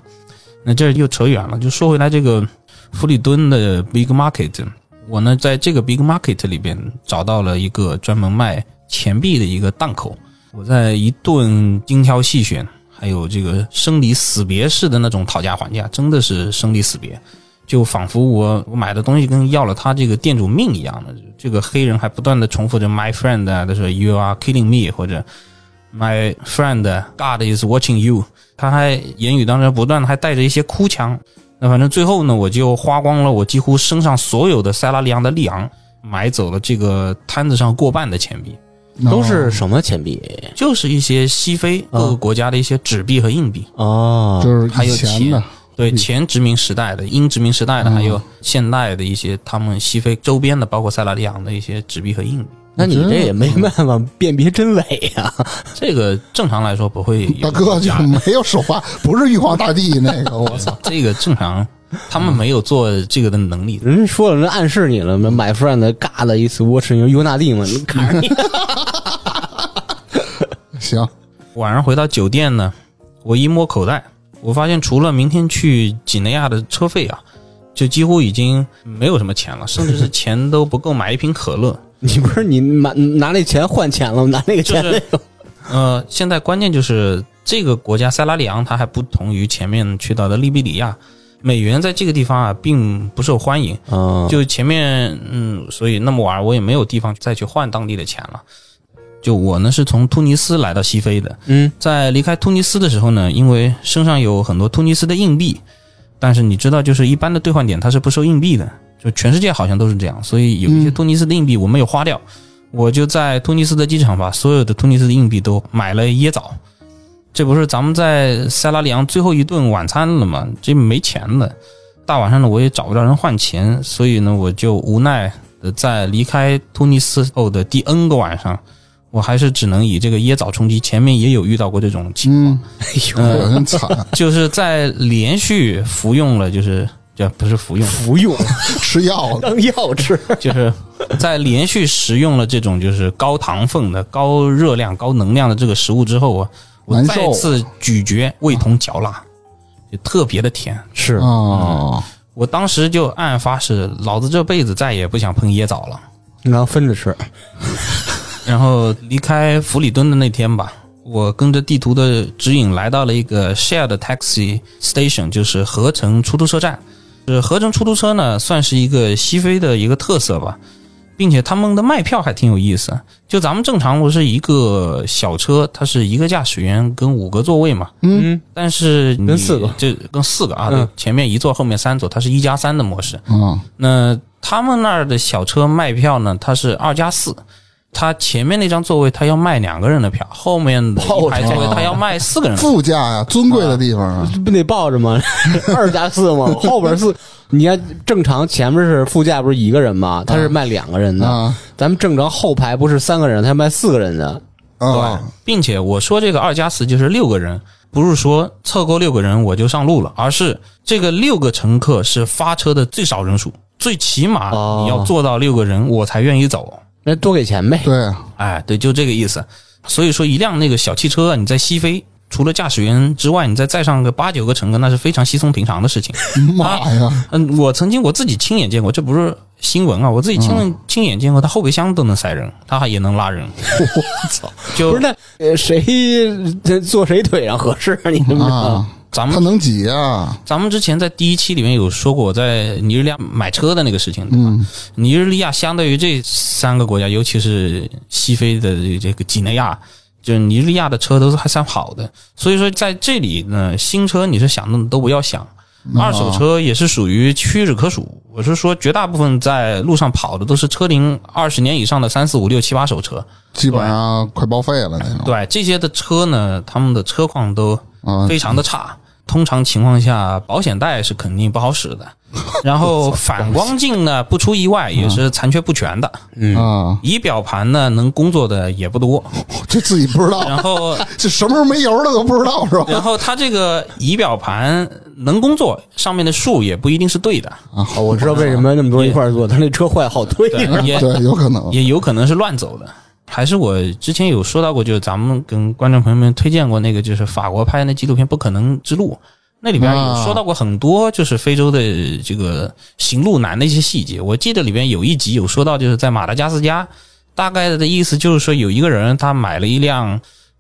那这又扯远了，就说回来这个弗里敦的 Big Market，我呢在这个 Big Market 里边找到了一个专门卖钱币的一个档口，我在一顿精挑细选。还有这个生离死别式的那种讨价还价，真的是生离死别，就仿佛我我买的东西跟要了他这个店主命一样的。这个黑人还不断的重复着 “my friend”，他说 “you are killing me” 或者 “my friend God is watching you”，他还言语当中不断的还带着一些哭腔。那反正最后呢，我就花光了我几乎身上所有的塞拉利昂的利昂，买走了这个摊子上过半的钱币。
都是什么钱币？
就是一些西非各个国家的一些纸币和硬币
哦，
就是
还有
钱的，
对前殖民时代的、英殖民时代的，还有现代的一些他们西非周边的，包括塞拉利昂的一些纸币和硬币。
那你这也没办法辨别真伪呀？
这个正常来说不会。
大哥就没有手画，不是玉皇大帝那个，我操！
这个正常，他们没有做这个的能力。
人家说了，人暗示你了，My friend God is watching you，纳蒂嘛，看着你。
行，
晚上回到酒店呢，我一摸口袋，我发现除了明天去几内亚的车费啊，就几乎已经没有什么钱了，甚至是钱都不够买一瓶可乐。
你不是你拿拿那钱换钱了吗？拿那个钱？
呃，现在关键就是这个国家塞拉利昂，它还不同于前面去到的利比里亚，美元在这个地方啊并不受欢迎。
嗯，
就前面嗯，所以那么晚我也没有地方再去换当地的钱了。就我呢是从突尼斯来到西非的，
嗯，
在离开突尼斯的时候呢，因为身上有很多突尼斯的硬币，但是你知道，就是一般的兑换点它是不收硬币的。就全世界好像都是这样，所以有一些突尼斯的硬币我没有花掉，我就在突尼斯的机场把所有的突尼斯的硬币都买了椰枣。这不是咱们在塞拉利昂最后一顿晚餐了吗？这没钱了，大晚上的我也找不着人换钱，所以呢，我就无奈的在离开突尼斯后的第 N 个晚上，我还是只能以这个椰枣充饥。前面也有遇到过这种情况，
哎呦，很惨，
就是在连续服用了，就是这不是服用，
服用
吃药
当药吃，
就是在连续食用了这种就是高糖分的、高热量、高能量的这个食物之后啊，我再次咀嚼，味同嚼蜡，就特别的甜。
是
啊，
我当时就暗暗发誓，老子这辈子再也不想碰椰枣了。
然后分着吃。
然后离开弗里敦的那天吧，我跟着地图的指引来到了一个 shared taxi station，就是合成出租车站。是合成出租车呢，算是一个西非的一个特色吧，并且他们的卖票还挺有意思。就咱们正常不是一个小车，它是一个驾驶员跟五个座位嘛，
嗯，
但是你
跟四个。
就跟四个啊，前面一座，后面三座，它是一加三的模式。
嗯，
那他们那儿的小车卖票呢，它是二加四，它前面那张座位他要卖两个人的票，后面的一排座位他要卖四个人的票。
副驾呀，尊贵的地方啊，
不得抱着吗？二加四吗？后边四，你看正常前面是副驾不是一个人吗？他是卖两个人的。
啊
咱们正常后排不是三个人，他卖四个人的。
啊，
并且我说这个二加四就是六个人，不是说凑够六个人我就上路了，而是这个六个乘客是发车的最少人数，最起码
哦
你要做到六个人我才愿意走。
那多给钱呗。
对啊，
哎，对，就这个意思。所以说，一辆那个小汽车啊，你在西非，除了驾驶员之外，你再载上个八九个乘客，那是非常稀松平常的事情。
妈呀，
嗯，我曾经我自己亲眼见过，这不是新闻啊，我自己亲、亲眼见过，他后备箱都能塞人，他还也能拉人。
我操
就
不是那呃谁这坐谁腿上合适？你知不知道？
啊！
咱们
他能挤啊，
咱们之前在第一期里面有说过，我在尼日利亚买车的那个事情，对吧？
嗯
尼日利亚相对于这三个国家，尤其是西非的这这个几内亚，就是尼日利亚的车都是还算好的，所以说在这里呢，新车你是想弄都不要想，二手车也是属于屈指可数。我是说，绝大部分在路上跑的都是车龄二十年以上的三四五六七八手车，
基本上快报废了那种。
对这些的车呢，他们的车况都
啊，
非常的差。通常情况下，保险带是肯定不好使的，然后反光镜呢，不出意外也是残缺不全的，
嗯，
啊，
仪表盘呢能工作的也不多，
这自己不知道，
然后
这什么时候没油了都不知道是吧？
然后它这个仪表盘能工作，上面的数也不一定是对的，
哦，我知道为什么那么多人一块儿做，他那车坏好退
对，
呢。
也
对，有可能。
也有可能是乱走的。还是我之前有说到过，就是咱们跟观众朋友们推荐过那个，就是法国拍的那纪录片《不可能之路》，那里边有说到过很多，就是非洲的这个行路难的一些细节。我记得里边有一集有说到，就是在马达加斯加，大概的意思就是说，有一个人他买了一辆。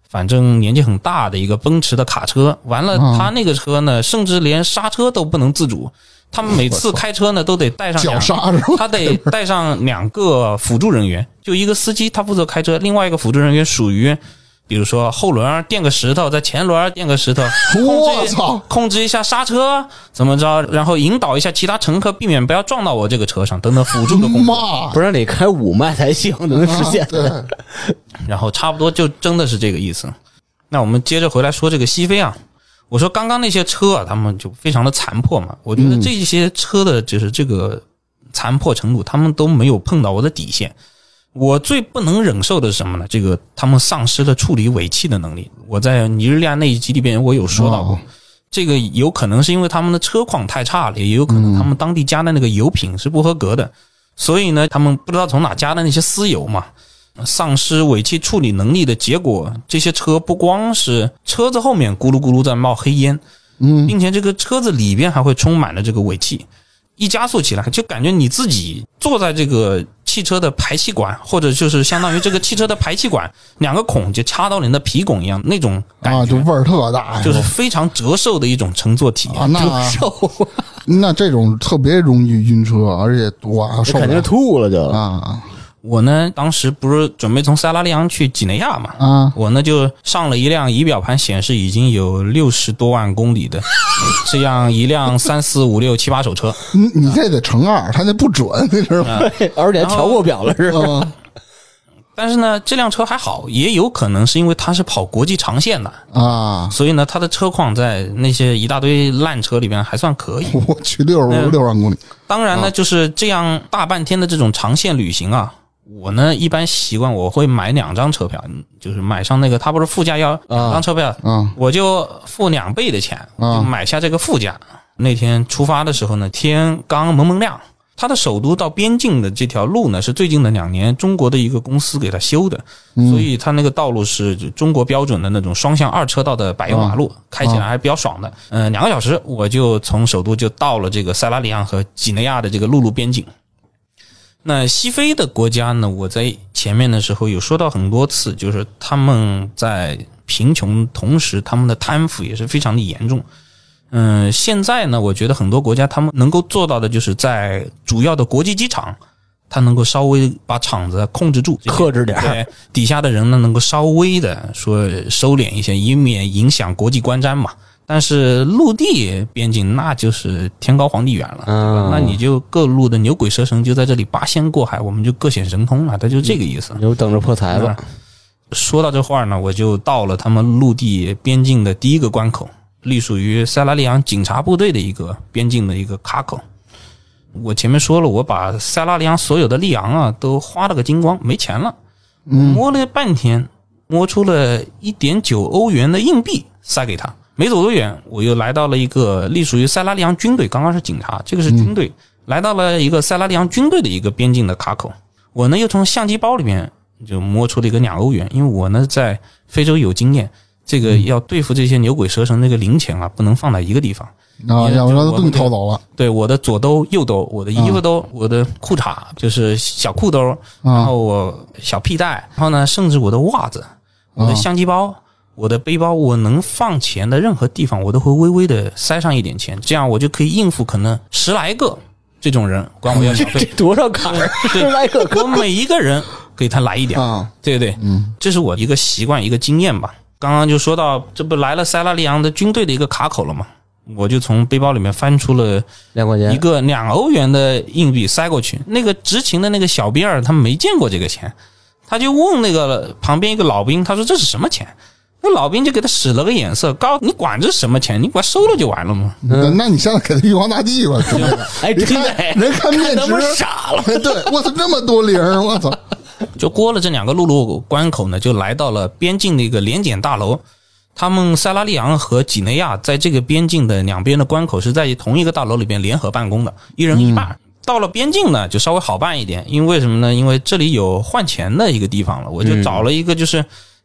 反正年纪很大的一个奔驰的卡车，完了，
嗯
他那个车呢，甚至连刹车都不能自主，他们每次开车呢都得带上
绞
两
杀是吧？
他得带上两个辅助人员，就一个司机他负责开车，另外一个辅助人员属于，比如说后轮儿垫个石头，在前轮儿垫个石头，
我操！
控制一下刹车怎么着，然后引导一下其他乘客，避免不要撞到我这个车上，等等辅助的工作。
不然得开五迈才行，能实现。
对，
然后差不多就真的是这个意思。那我们接着回来说这个西非啊，我说刚刚那些车啊，他们就非常的残破嘛。我觉得这些车的就是这个残破程度，他们都没有碰到我的底线。我最不能忍受的是什么呢？这个他们丧失了处理尾气的能力。我在尼日利亚那一集里边我有说到过，
哦
这个有可能是因为他们的车况太差了，也有可能他们当地加的那个油品是不合格的，所以呢，他们不知道从哪加的那些私油嘛，丧失尾气处理能力的结果，这些车不光是车子后面咕噜咕噜在冒黑烟，
嗯，
并且这个车子里边还会充满了这个尾气，一加速起来就感觉你自己坐在这个汽车的排气管，或者就是相当于这个汽车的排气管两个孔就插到你的皮孔一样那种感
啊，
觉，
就味儿特大，
就是非常折寿的一种乘坐体验。
啊，那 那这种特别容易晕车，而且哇受不
肯定
了
吐了就。
啊
我呢，当时不是准备从塞拉利昂去几内亚嘛，
嗯！
我呢就上了一辆仪表盘显示已经有六十多万公里的 这样一辆三四五六七八手车。
你你这得乘二，他那不准，你知道吗？
而且还调过表了是吧？
嗯
但是呢，这辆车还好，也有可能是因为它是跑国际长线的，
啊，
所以呢，它的车况在那些一大堆烂车里边还算可以。
我去六六万公里
当然呢，就是这样大半天的这种长线旅行啊，我呢一般习惯我会买两张车票，就是买上那个，他不是副驾要两张车票，
嗯
我就付两倍的钱，
啊
就买下这个副驾。那天出发的时候呢，天刚蒙蒙亮。它的首都到边境的这条路呢，是最近的两年中国的一个公司给它修的，所以它那个道路是中国标准的那种双向二车道的柏油马路，开起来还比较爽的。嗯、两个小时我就从首都就到了这个塞拉利昂和几内亚的这个陆路边境。那西非的国家呢，我在前面的时候有说到很多次，就是他们在贫穷同时，他们的贪腐也是非常的严重。嗯，现在呢，我觉得很多国家他们能够做到的，就是在主要的国际机场，他能够稍微把场子控制住，
克制点儿
对底下的人呢，能够稍微的说收敛一些，以免影响国际观瞻嘛。但是陆地边境那就是天高皇帝远了，
嗯
那你就各路的牛鬼蛇神就在这里八仙过海，我们就各显神通了，他就这个意思。
你就等着破财吧。
说到这话儿呢，我就到了他们陆地边境的第一个关口，隶属于塞拉利昂警察部队的一个边境的一个卡口。我前面说了，我把塞拉利昂所有的利昂啊都花了个精光，没钱了。摸了半天，摸出了一点九欧元的硬币塞给他。没走多远，我又来到了一个隶属于塞拉利昂军队，刚刚是警察，这个是军队，来到了一个塞拉利昂军队的一个边境的卡口。我呢又从相机包里面就摸出了一个两欧元，因为我呢在非洲有经验，这个要对付这些牛鬼蛇神，那个零钱啊不能放在一个地方。
啊，
也
要不然
就
都给你偷走了
对，我的左兜、右兜，我的衣服兜、我的裤衩就是小裤兜，然
啊
后我小屁袋，然后呢，甚至我的袜子、我的
啊
相机包、我的背包，我能放钱的任何地方，我都会微微的塞上一点钱，这样我就可以应付可能十来个这种人管我要 小
这
费，
多少坎儿？十来个
我每一个人给他来一点，
啊，
对对，
嗯
这是我一个习惯，一个经验吧。刚刚就说到，这不来了塞拉利昂的军队的一个卡口了吗？我就从背包里面翻出了
两块钱，一
个两欧元的硬币塞过去。那个执勤的那个小兵儿他没见过这个钱，他就问那个旁边一个老兵，他说这是什么钱？那老兵就给他使了个眼色，告诉你管这什么钱，你管收了就完了嘛。
那那你现在给他玉皇大帝吧，
真的哎，
人看面值
傻了。
哎，对，我操，这么多零儿，我操！
就过了这两个陆路关口呢，就来到了边境的一个联检大楼。他们塞拉利昂和几内亚在这个边境的两边的关口是在同一个大楼里边联合办公的，一人一半。到了边境呢，就稍微好办一点，因为什么呢？因为这里有换钱的一个地方了，我就找了一个就是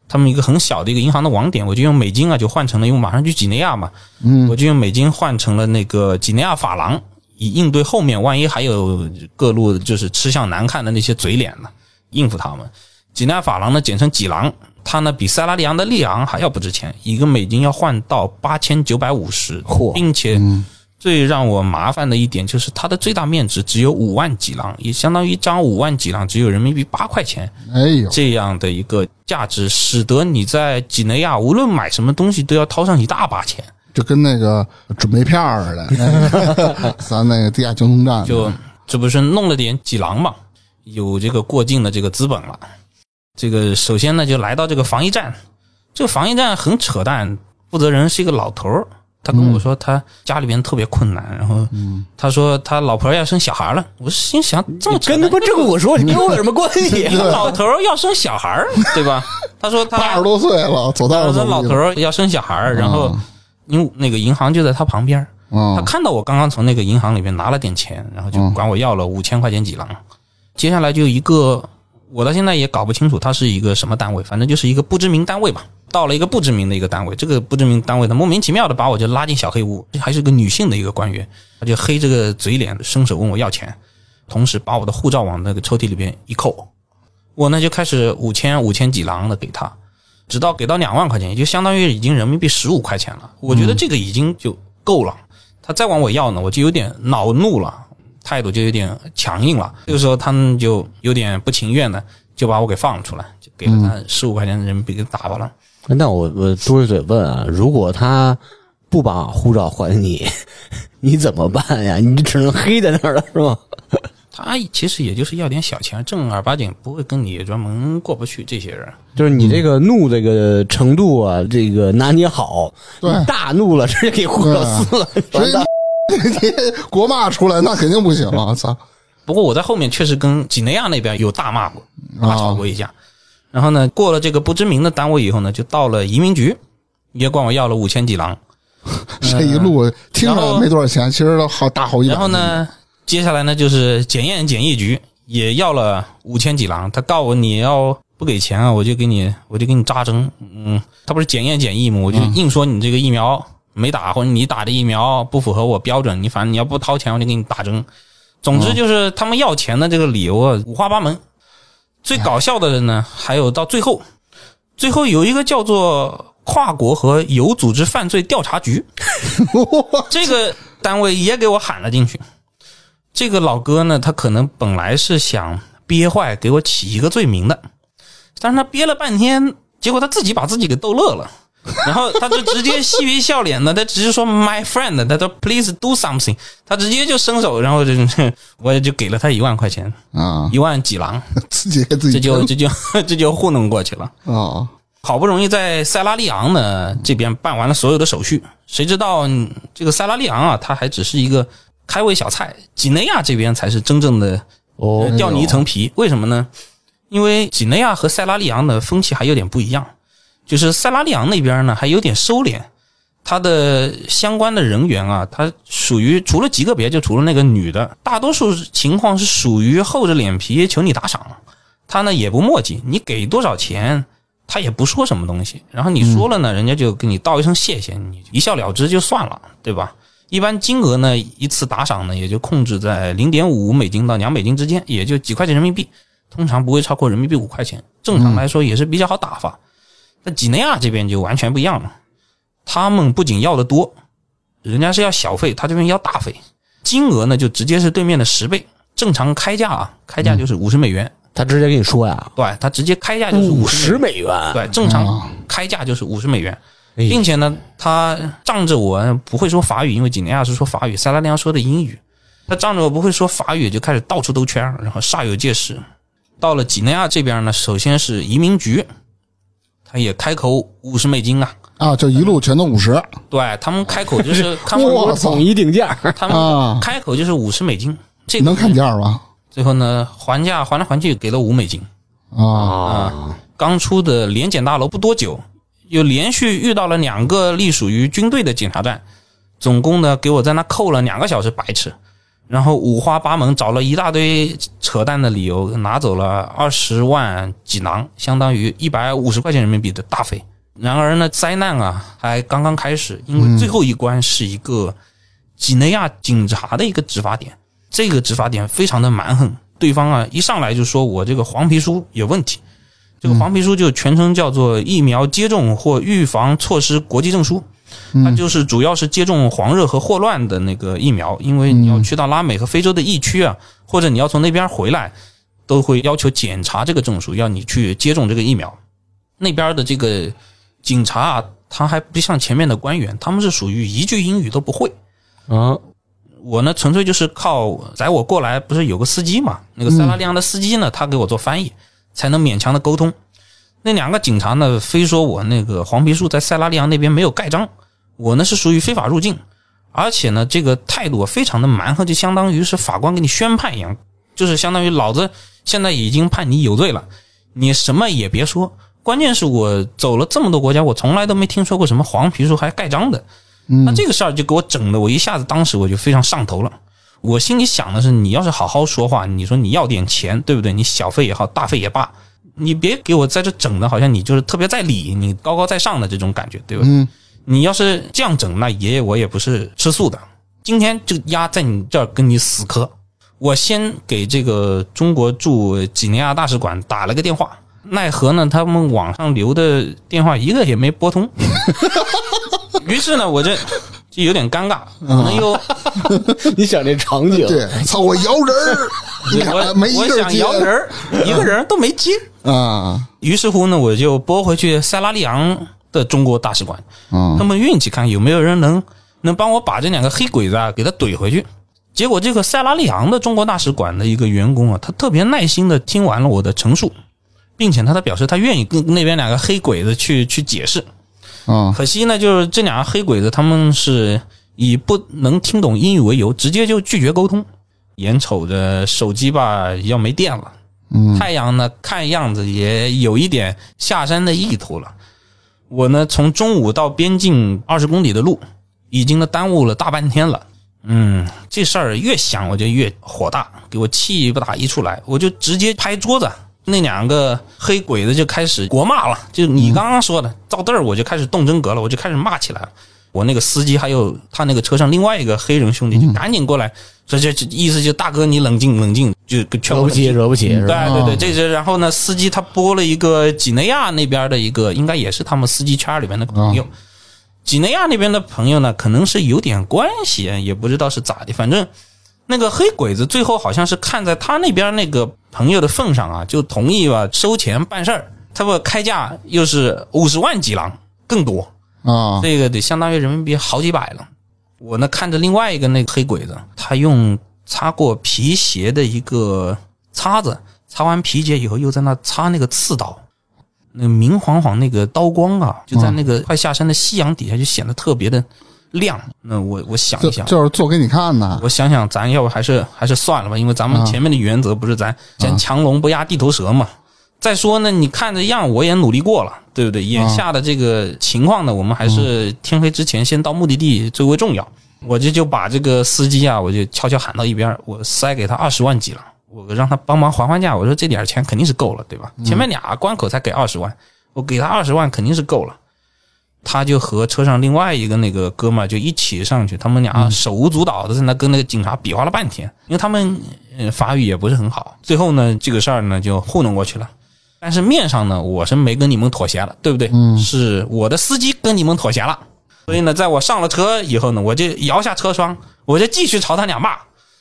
他们一个很小的一个银行的网点，我就用美金啊就换成了，因为马上去几内亚嘛，
嗯。
我就用美金换成了那个几内亚法郎，以应对后面万一还有各路就是吃相难看的那些嘴脸呢，应付他们。几内亚法郎呢，简称几郎，它呢比塞拉利昂的利昂还要不值钱，一个美金要换到八千九百五十，并且最让我麻烦的一点就是它的最大面值只有五万几郎，也相当于一张五万几郎只有人民币八块钱
哎呦，
这样的一个价值，使得你在几内亚无论买什么东西都要掏上一大把钱。
就跟那个准备片似的，哎 咱那个地下交通站。
就这不是弄了点几郎嘛，有这个过境的这个资本了。这个首先呢，就来到这个防疫站，这个防疫站很扯淡，负责人是一个老头儿，他跟我说他家里边特别困难，然后他说他老婆要生小孩了，我心想这么
跟他妈政府说，你跟我有什么关系？
老头儿要生小孩，对吧？他说他
八十多岁了，走道
他
儿走不了
说老头儿要生小孩，然后因为那个银行就在他旁边，他
啊，
看到我刚刚从那个银行里面拿了点钱，然后就
嗯
管我要了五千块钱几郎。接下来就一个，我到现在也搞不清楚他是一个什么单位，反正就是一个不知名单位吧。到了一个不知名的一个单位，这个不知名单位他莫名其妙的把我就拉进小黑屋，还是个女性的一个官员，他就黑这个嘴脸，伸手问我要钱，同时把我的护照往那个抽屉里边一扣，我呢就开始五千五千几郎的给他，直到给到两万块钱，也就相当于已经人民币十五块钱了。我觉得这个已经就够了。他再往我要呢，我就有点恼怒了，态度就有点强硬了。这个时候他们就有点不情愿的，就把我给放了出来，就给了他十五块钱人民币给打发了。
那我我多嘴问啊，如果他不把护照还你，你怎么办呀？你只能黑在那儿了是吗？
他其实也就是要点小钱，正儿八经不会跟你专门过不去。这些人，
就是你这个怒这个程度啊，这个拿捏好，
对
你大怒了，直接给护照撕了，
直接 国骂出来那肯定不行啊！操
不过我在后面确实跟几内亚那边有大骂过，大吵
啊
过一架。然后呢，过了这个不知名的单位以后呢，就到了移民局，也管我要了五千几郎。
这一路听着没多少钱，其实都好大好一。
然后？呢，接下来呢就是检验检疫局也要了五千几郎，他告我你要不给钱啊，我就给你我就给你扎针。嗯，他不是检验检疫吗？我就硬说你这个疫苗没打，或者你打的疫苗不符合我标准，你反正你要不掏钱，我就给你打针。总之就是他们要钱的这个理由啊，五花八门。最搞笑的呢，还有到最后，最后有一个叫做跨国和有组织犯罪调查局，这个单位也给我喊了进去。这个老哥呢，他可能本来是想憋坏给我起一个罪名的，但是他憋了半天，结果他自己把自己给逗乐了。然后他就直接嬉皮笑脸的，他直接说 “my friend”，他说 “please do something”，他直接就伸手，然后就 我也就给了他一万块钱，
啊，
一万几郎，
自己给自己
这就这就 这就糊弄过去了。
啊，
好不容易在塞拉利昂呢这边办完了所有的手续，谁知道嗯这个塞拉利昂啊，它还只是一个开胃小菜，几内亚这边才是真正的
哦。
呃掉你一层皮。为什么呢？因为几内亚和塞拉利昂的风气还有点不一样，就是塞拉利昂那边呢还有点收敛，他的相关的人员啊，他属于除了极个别，就除了那个女的，大多数情况是属于厚着脸皮求你打赏，他呢也不墨迹，你给多少钱。他也不说什么东西，然后你说了呢，人家就跟你道一声谢谢，你一笑了之就算了，对吧？一般金额呢，一次打赏呢，也就控制在零点五美金到两美金之间，也就几块钱人民币，通常不会超过人民币五块钱。正常来说也是比较好打发。那几内亚这边就完全不一样了，他们不仅要的多，人家是要小费，他这边要大费，金额呢就直接是对面的十倍。正常开价啊，开价就是五十美元，
他直接跟你说呀，
对他直接开价就是
五
十
十美元，
对，正常开价就是五十美元，
哎
并且呢，他仗着我不会说法语，因为几内亚是说法语，塞拉利昂说的英语，他仗着我不会说法语，就开始到处兜圈，然后煞有介事。到了几内亚这边呢，首先是移民局，他也开口五十美金啊。
啊，就一路全都五十
对他们开口就是 他们
我操
统一定价，
他
啊
们开口就是五十美金，这个
能看价吗？
最后呢还价还来还去给了五美金。
啊，
啊，
刚出的联检大楼不多久，又连续遇到了两个隶属于军队的检查站，总共呢给我在那扣了两个小时白吃，然后五花八门找了一大堆扯淡的理由，拿走了二十万几囊，相当于一百五十块钱人民币的大费。然而呢，灾难啊还刚刚开始，因为最后一关是一个几内亚警察的一个执法点，这个执法点非常的蛮横，对方啊一上来就说我这个黄皮书有问题，这个黄皮书就全称叫做疫苗接种或预防措施国际证书，它就是主要是接种黄热和霍乱的那个疫苗，因为你要去到拉美和非洲的疫区啊，或者你要从那边回来，都会要求检查这个证书，要你去接种这个疫苗。那边的这个警察啊，他还不像前面的官员，他们是属于一句英语都不会。
啊，
我呢，纯粹就是靠载我过来，不是有个司机嘛？那个塞拉利昂的司机呢，他给我做翻译，才能勉强的沟通。那两个警察呢，非说我那个黄皮书在塞拉利昂那边没有盖章，我呢是属于非法入境，而且呢，这个态度非常的蛮横，就相当于是法官给你宣判一样，就是相当于老子现在已经判你有罪了，你什么也别说。关键是我走了这么多国家，我从来都没听说过什么黄皮书还盖章的。那这个事儿就给我整的，我一下子当时我就非常上头了。我心里想的是，你要是好好说话，你说你要点钱，对不对？你小费也好，大费也罢，你别给我在这整的，好像你就是特别在理，你高高在上的这种感觉，对吧？
嗯，
你要是这样整，那爷爷我也不是吃素的。今天就压在你这儿跟你死磕。我先给这个中国驻几内亚大使馆打了个电话，奈何呢，他们网上留的电话一个也没拨通。于是呢，我这就有点尴尬，可能又
你想这场景，
对，操我摇人儿，
我
没
我想摇人儿，一个人都没接。
啊
于是乎呢，我就拨回去塞拉利昂的中国大使馆，
嗯
他们运气看有没有人能能帮我把这两个黑鬼子啊给他怼回去。结果这个塞拉利昂的中国大使馆的一个员工啊，他特别耐心的听完了我的陈述，并且他他表示他愿意跟那边两个黑鬼子去去解释。
嗯
可惜呢，就是这两个黑鬼子他们是以不能听懂英语为由，直接就拒绝沟通。眼瞅着手机吧要没电了，
嗯
太阳呢看样子也有一点下山的意图了。我呢从中午到边境二十公里的路，已经呢耽误了大半天了。嗯，这事儿越想我就越火大，给我气不打一处来，我就直接拍桌子。那两个黑鬼子就开始国骂了，就你刚刚说的，照字儿我就开始动真格了，我就开始骂起来了。我那个司机还有他那个车上另外一个黑人兄弟就赶紧过来，这这这意思就大哥你冷静冷静，就劝
惹不起，惹不起？
对对对，这是然后呢，司机他拨了一个几内亚那边的一个，应该也是他们司机圈里面的朋友。几内亚那边的朋友呢，可能是有点关系，也不知道是咋的，反正那个黑鬼子最后好像是看在他那边那个朋友的份上啊，就同意吧收钱办事儿。他不开价又是五十万几郎，更多。
啊
这个得相当于人民币好几百了。我呢看着另外一个那个黑鬼子，他用擦过皮鞋的一个擦子，擦完皮鞋以后又在那擦那个刺刀，那个明晃晃那个刀光啊，就在那个快下山的夕阳底下就显得特别的亮。那我我想一想，
就是做给你看呢
我想想，咱要不还是还是算了吧，因为咱们
啊
前面的原则不是咱咱强龙不压地头蛇嘛。再说呢，你看这样，我也努力过了，对不对？眼下的这个情况呢，我们还是天黑之前先到目的地最为重要。我这就把这个司机啊，我就悄悄喊到一边，我塞给他二十万几了，我让他帮忙还还价。我说这点钱肯定是够了，对吧？前面俩关口才给二十万，我给他二十万肯定是够了。他就和车上另外一个那个哥们儿就一起上去，他们俩手舞足蹈的在那跟那个警察比划了半天，因为他们呃法语也不是很好。最后呢，这个事儿呢就糊弄过去了。但是面上呢，我是没跟你们妥协了，对不对？嗯，是我的司机跟你们妥协了。所以呢，在我上了车以后呢，我就摇下车窗，我就继续朝他俩骂，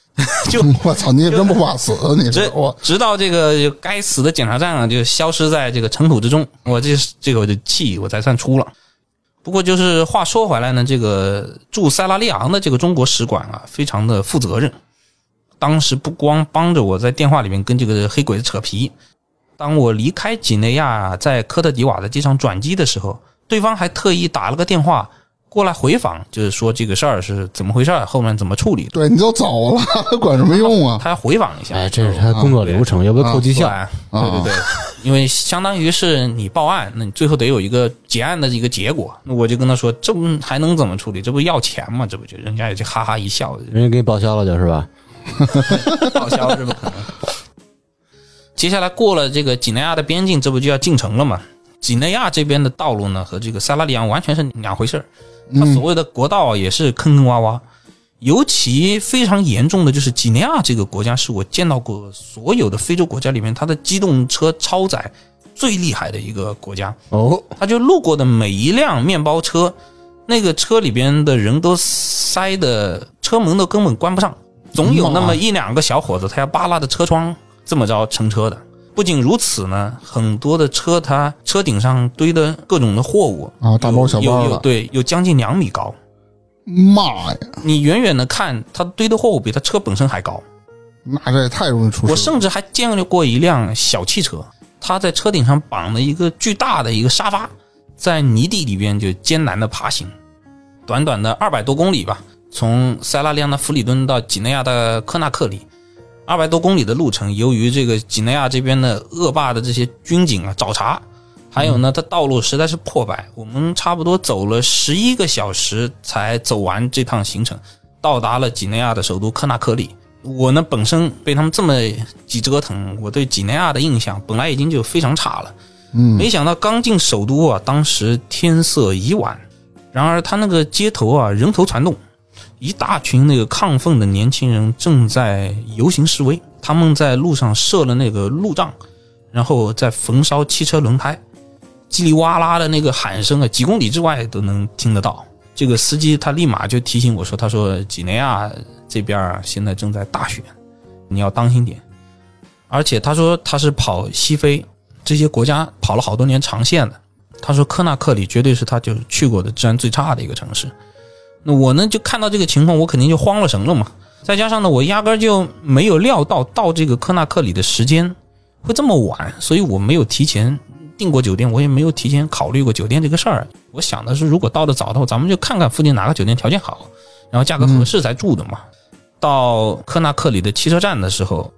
就
我操，你也真不怕死，你
直
这我
直到这个该死的检查站啊，就消失在这个尘土之中。我这这个我的气我才算出了。不过就是话说回来呢，这个驻塞拉利昂的这个中国使馆啊，非常的负责任。当时不光帮着我在电话里面跟这个黑鬼子扯皮，当我离开几内亚，在科特迪瓦的机场转机的时候，对方还特意打了个电话过来回访，就是说这个事儿是怎么回事儿，后面怎么处理。
对你就走了，管什么用啊？
他要 回访一下，
哎，这是他工作流程，要不要扣绩效啊？
对对对，因为相当于是你报案，那你最后得有一个结案的一个结果。那我就跟他说，这不还能怎么处理？这不要钱吗？这不就人家也就哈哈一笑，
人家给你报销了就是吧？
报销是不可能。接下来过了这个几内亚的边境，这不就要进城了吗？几内亚这边的道路呢，和这个塞拉利昂完全是两回事儿。它所谓的国道啊也是坑坑洼洼，尤其非常严重的就是几内亚这个国家，是我见到过所有的非洲国家里面，它的机动车超载最厉害的一个国家。
哦，
他就路过的每一辆面包车，那个车里边的人都塞的车门都根本关不上，总有那么一两个小伙子，他要扒拉着车窗这么着乘车的。不仅如此呢，很多的车它车顶上堆的各种的货物
啊大包小包
有对，有将近两米高。
妈呀，
你远远的看，它堆的货物比它车本身还高。
那这也太容易出事。
我甚至还见过一辆小汽车，它在车顶上绑了一个巨大的一个沙发，在泥地里边就艰难的爬行，短短的二百多公里吧，从塞拉利昂的弗里敦到几内亚的科纳克里，二百多公里的路程，由于这个几内亚这边的恶霸的这些军警啊找茬，还有呢，它道路实在是破败，我们差不多走了十一个小时才走完这趟行程，到达了几内亚的首都科纳克里。我呢本身被他们这么几折腾，我对几内亚的印象本来已经就非常差了。
嗯，
没想到刚进首都啊，当时天色已晚，然而他那个街头啊人头攒动，一大群那个亢奋的年轻人正在游行示威，他们在路上设了那个路障，然后在焚烧汽车轮胎，叽里哇啦的那个喊声啊，几公里之外都能听得到。这个司机他立马就提醒我说：“他说几内亚这边现在正在大选，你要当心点。”而且他说他是跑西非这些国家跑了好多年长线的。他说科纳克里绝对是他就去过的治安最差的一个城市。那我呢就看到这个情况，我肯定就慌了神了嘛。再加上呢，我压根儿就没有料到到这个科纳克里的时间会这么晚，所以我没有提前订过酒店，我也没有提前考虑过酒店这个事儿。我想的是，如果到的早的话，咱们就看看附近哪个酒店条件好，然后价格合适才住的嘛。到科纳克里的汽车站的时候，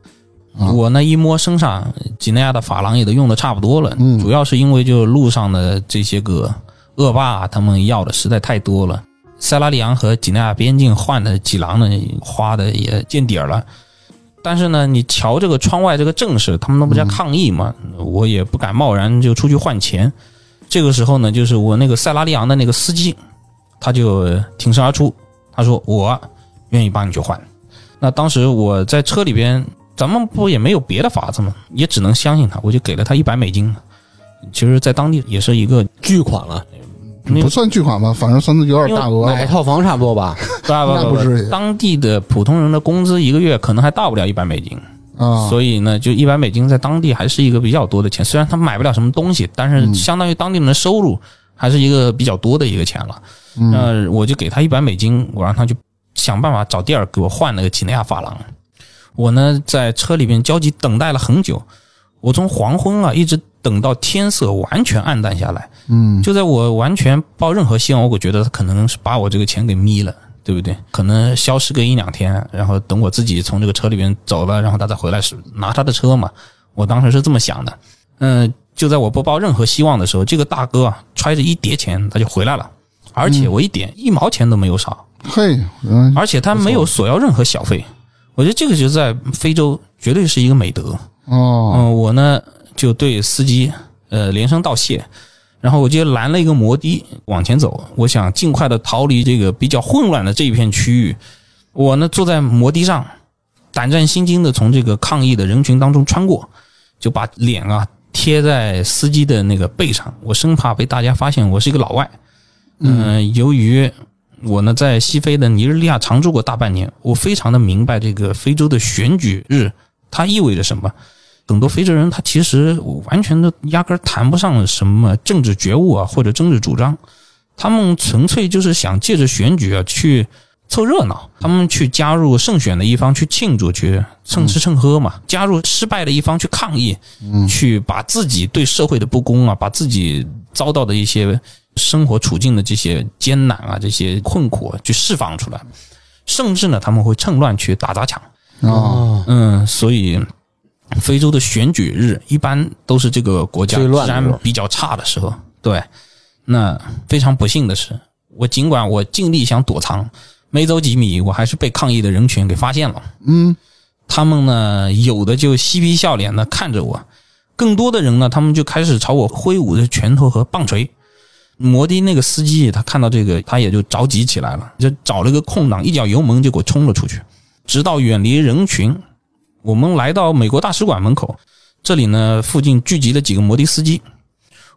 啊
我呢一摸身上几内亚的法郎也都用的差不多了，
嗯
主要是因为就路上的这些个恶霸他们要的实在太多了。塞拉利昂和几内亚边境换的几郎呢，花的也见底儿了。但是呢，你瞧这个窗外这个阵势，他们那不在抗议嘛，我也不敢贸然就出去换钱。这个时候呢，就是我那个塞拉利昂的那个司机，他就挺身而出，他说我愿意帮你去换。那当时我在车里边，咱们不也没有别的法子吗？也只能相信他，我就给了他一百美金。其实，在当地也是一个
巨款了，
不算巨款吧，反正算是有点大额了
买一套房差不多吧？
那不至于
当地的普通人的工资一个月可能还到不了一百美金，
啊。
所以呢，就一百美金在当地还是一个比较多的钱。虽然他买不了什么东西，但是相当于当地人的收入还是一个比较多的一个钱了。那我就给他一百美金，我让他去想办法找地儿给我换那个几内亚法郎。我呢在车里边焦急等待了很久，我从黄昏啊一直等到天色完全暗淡下来。
嗯，
就在我完全抱任何希望，我觉得他可能是把我这个钱给眯了，对不对？可能消失个一两天，然后等我自己从这个车里面走了，然后他再回来是拿他的车嘛。我当时是这么想的。嗯，就在我不抱任何希望的时候，这个大哥啊揣着一叠钱他就回来了，而且我一点一毛钱都没有少，
嘿，嗯，
而且他没有索要任何小费。我觉得这个就在非洲绝对是一个美德。
哦，
嗯，我呢就对司机呃连声道谢，然后我就拦了一个摩的往前走，我想尽快的逃离这个比较混乱的这一片区域。我呢坐在摩的上，胆战心惊的从这个抗议的人群当中穿过，就把脸啊贴在司机的那个背上，我生怕被大家发现我是一个老外。嗯、由于我呢在西非的尼日利亚常住过大半年，我非常的明白这个非洲的选举日它意味着什么。很多非洲人他其实完全都压根儿谈不上什么政治觉悟啊或者政治主张，他们纯粹就是想借着选举啊去凑热闹，他们去加入胜选的一方去庆祝，去蹭吃蹭喝嘛；加入失败的一方去抗议，去把自己对社会的不公啊，把自己遭到的一些生活处境的这些艰难啊、这些困苦啊去释放出来。甚至呢，他们会趁乱去打砸抢。
啊，
嗯，所以非洲的选举日一般都是这个国家治安比较差的时候。对，那非常不幸的是，我尽管我尽力想躲藏，没走几米，我还是被抗议的人群给发现了。
嗯，
他们呢，有的就嬉皮笑脸的看着我，更多的人呢，他们就开始朝我挥舞着拳头和棒槌。摩的那个司机，他看到这个，他也就着急起来了，就找了个空档，一脚油门就给我冲了出去，直到远离人群。我们来到美国大使馆门口，这里呢附近聚集了几个摩的司机，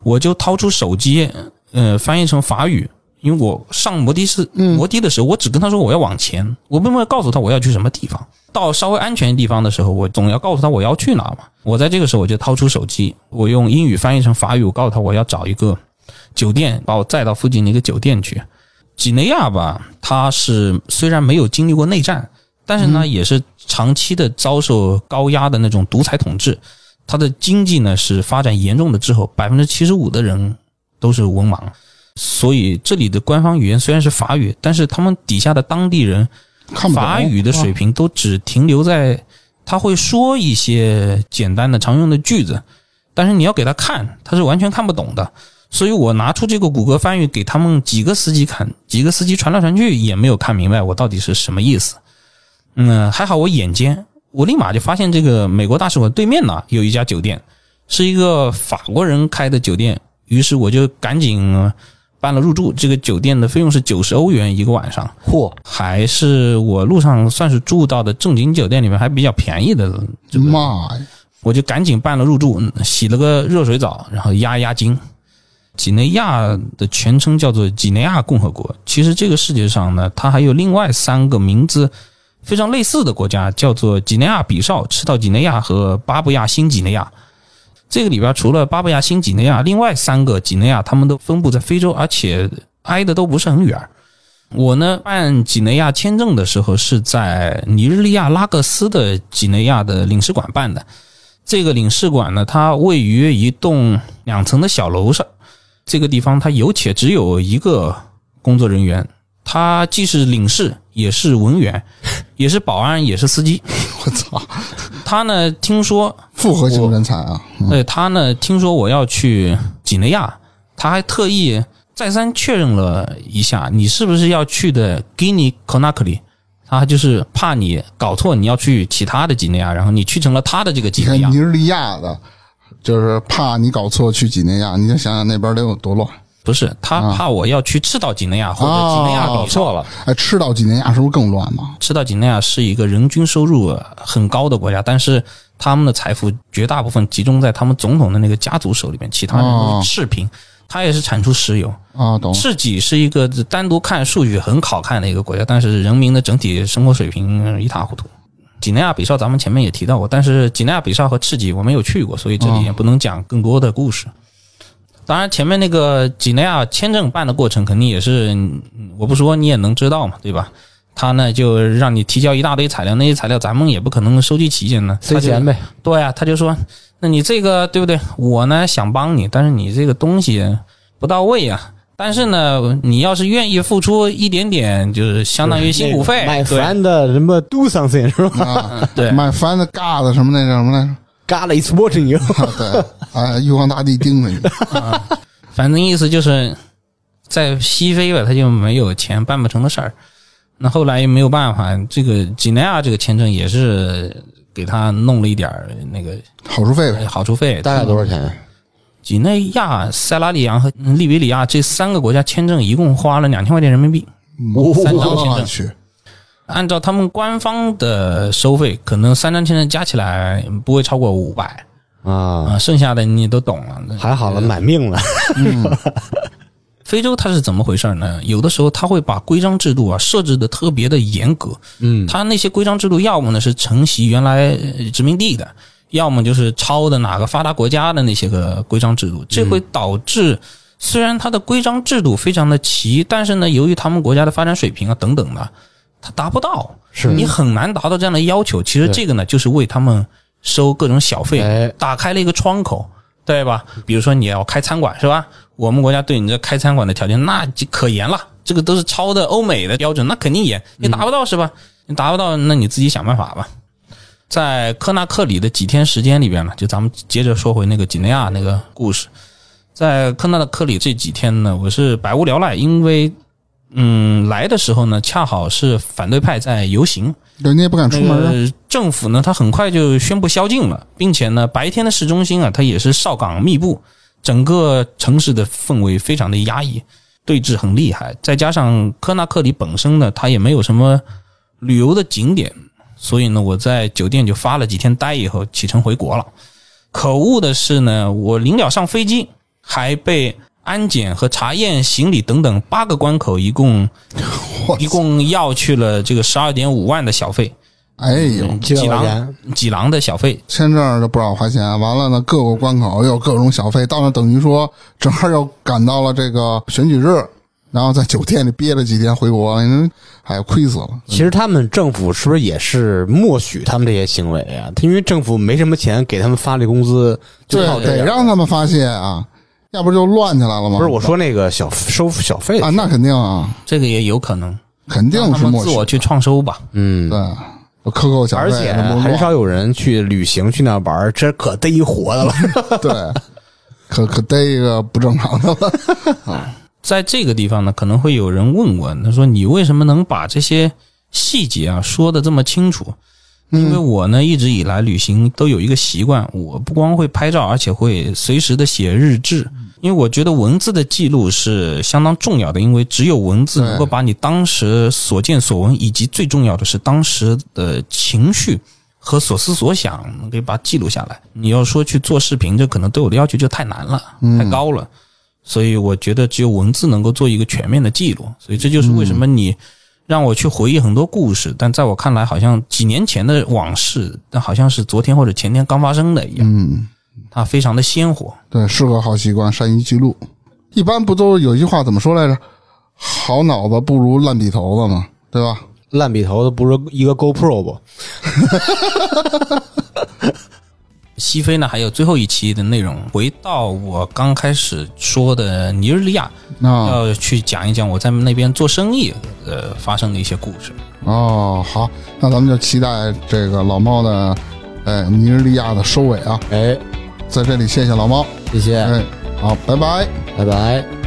我就掏出手机，呃，翻译成法语，因为我上摩的是摩的的时候，我只跟他说我要往前，我并没有告诉他我要去什么地方。到稍微安全的地方的时候，我总要告诉他我要去哪嘛。我在这个时候我就掏出手机，我用英语翻译成法语，我告诉他我要找一个酒店，把我载到附近的一个酒店去。几内亚吧，它是虽然没有经历过内战，但是呢，也是长期的遭受高压的那种独裁统治。它的经济呢是发展严重的滞后，百分之七十五的人都是文盲，所以这里的官方语言虽然是法语，但是他们底下的当地人法语的水平都只停留在他会说一些简单的常用的句子，但是你要给他看，他是完全看不懂的。所以我拿出这个谷歌翻译给他们几个司机看，几个司机传来传去也没有看明白我到底是什么意思。嗯，还好我眼尖，我立马就发现这个美国大使馆对面呢有一家酒店，是一个法国人开的酒店，于是我就赶紧呃办了入住。这个酒店的费用是九十欧元一个晚上，
嚯，
还是我路上算是住到的正经酒店里面还比较便宜的这个
妈呀！
我就赶紧办了入住，嗯洗了个热水澡，然后压压惊。几内亚的全称叫做几内亚共和国。其实这个世界上呢，它还有另外三个名字非常类似的国家，叫做几内亚比绍、赤道几内亚和巴布亚新几内亚。这个里边除了巴布亚新几内亚，另外三个几内亚他们都分布在非洲，而且挨的都不是很远。我呢办几内亚签证的时候是在尼日利亚拉各斯的几内亚的领事馆办的。这个领事馆呢，它位于一栋两层的小楼上。这个地方它有且只有一个工作人员，他既是领事，也是文员，也是保安，也是司机。
我操，
他呢听说
复合型人才啊！嗯
对他呢，听说我要去几内亚，他还特意再三确认了一下，你是不是要去的 Guinea Conakry？他就是怕你搞错，你要去其他的几内亚，然后你去成了他的这个几内亚
尼。日利亚的，就是怕你搞错去几内亚，你就想想那边得有多乱。
不是，他怕我要去赤道几内亚或者几内亚
哦
比绍
了，
哎，赤道几内亚是不是更乱嘛？
赤道几内亚是一个人均收入很高的国家，但是他们的财富绝大部分集中在他们总统的那个家族手里面，其他人都是赤贫。它也是产出石油，
啊，懂了。
赤己是一个单独看数据很好看的一个国家，但是人民的整体生活水平一塌糊涂。几内亚比绍咱们前面也提到过，但是几内亚比绍和赤几我没有去过，所以这里也不能讲更多的故事。当然，前面那个几内亚签证办的过程肯定也是，嗯我不说你也能知道嘛，对吧？他呢就让你提交一大堆材料，那些材料咱们也不可能收集齐全呢。
塞钱呗，
对啊，他就说，那你这个对不对？我呢想帮你，但是你这个东西不到位啊。但是呢，你要是愿意付出一点点，就是相当于辛苦费，
买
对
烦的什么 do something 是吧
啊，
对
买翻的嘎的什么那叫什么来着？
？God is watching you，
啊对，啊，玉皇大帝盯着你。
反正意思就是在西非吧，他就没有钱办不成的事儿。那后来也没有办法，这个几内亚这个签证也是给他弄了一点儿那个
好处费呗。
好处费，
大概多少钱？
几内亚、塞拉利昂和利比里亚这三个国家签证一共花了两千块钱人民币。三张签证按照他们官方的收费，可能三张签证加起来不会超过五百
啊，
啊，剩下的你都懂了。
还好了，买命了。
非洲它是怎么回事呢？有的时候它会把规章制度啊设置的特别的严格，
嗯，
它那些规章制度要么呢是承袭原来呃殖民地的，要么就是抄的哪个发达国家的那些个规章制度，这会导致虽然它的规章制度非常的齐，但是呢，由于他们国家的发展水平啊等等的，他达不到，
是
你很难达到这样的要求。其实这个呢，就是为他们收各种小费，
哎
打开了一个窗口，对吧？比如说你要开餐馆是吧？我们国家对你这开餐馆的条件那就可严了，这个都是超的欧美的标准，那肯定严。你达不到是吧？你达不到，那你自己想办法吧。在科纳克里的几天时间里边呢，就咱们接着说回那个几内亚那个故事。在科纳克里这几天呢，我是百无聊赖，因为嗯来的时候呢，恰好是反对派在游行，
人家也不敢出门
政府呢，他很快就宣布宵禁了，并且呢，白天的市中心啊，它也是哨岗密布，整个城市的氛围非常的压抑，对峙很厉害。再加上科纳克里本身呢，它也没有什么旅游的景点，所以呢，我在酒店就发了几天呆以后启程回国了。可恶的是呢，我临了上飞机，还被安检和查验行李等等八个关口，一共 一共要去了这个十二点五万的小费。
哎呦，
几
郎，几郎的小费，
签证就不少花钱，完了呢，各个关口又有各种小费，到那等于说正好又赶到了这个选举日，然后在酒店里憋了几天回国，你哎呀，亏死了。
其实他们政府是不是也是默许他们这些行为啊？因为政府没什么钱给他们发这工资，就
对
靠，这
得让他们发泄啊，要不就乱起来了吗？
不是我说那个小收小费
啊，那肯定啊，
这个也有可能，
肯定
让他们
是。
自我去创收吧。
嗯，
对，克扣小费，
而且很少有人去旅行去那玩，这可逮一活的了。
对，可可逮一个不正常的了。
在这个地方呢，可能会有人问我，他说你为什么能把这些细节啊说的这么清楚？因为我呢一直以来旅行都有一个习惯，我不光会拍照，而且会随时的写日志。因为我觉得文字的记录是相当重要的，因为只有文字能够把你当时所见所闻，以及最重要的是当时的情绪和所思所想，能给把它记录下来。你要说去做视频，这可能对我的要求就太难了，太高了。所以我觉得只有文字能够做一个全面的记录，所以这就是为什么你让我去回忆很多故事，但在我看来，好像几年前的往事，但好像是昨天或者前天刚发生的一样，
嗯，
它非常的鲜活。
对，是个好习惯，善于记录。一般不都有一句话怎么说来着？好脑子不如烂笔头子嘛，对吧？
烂笔头子不是一个 GoPro 不？
西非呢，还有最后一期的内容，回到我刚开始说的尼日利亚，
哦，
要去讲一讲我在那边做生意呃发生的一些故事。
哦，好，那咱们就期待这个老猫的，呃，尼日利亚的收尾啊。
哎，
在这里谢谢老猫，
谢谢，
哎，好，拜拜。
拜拜。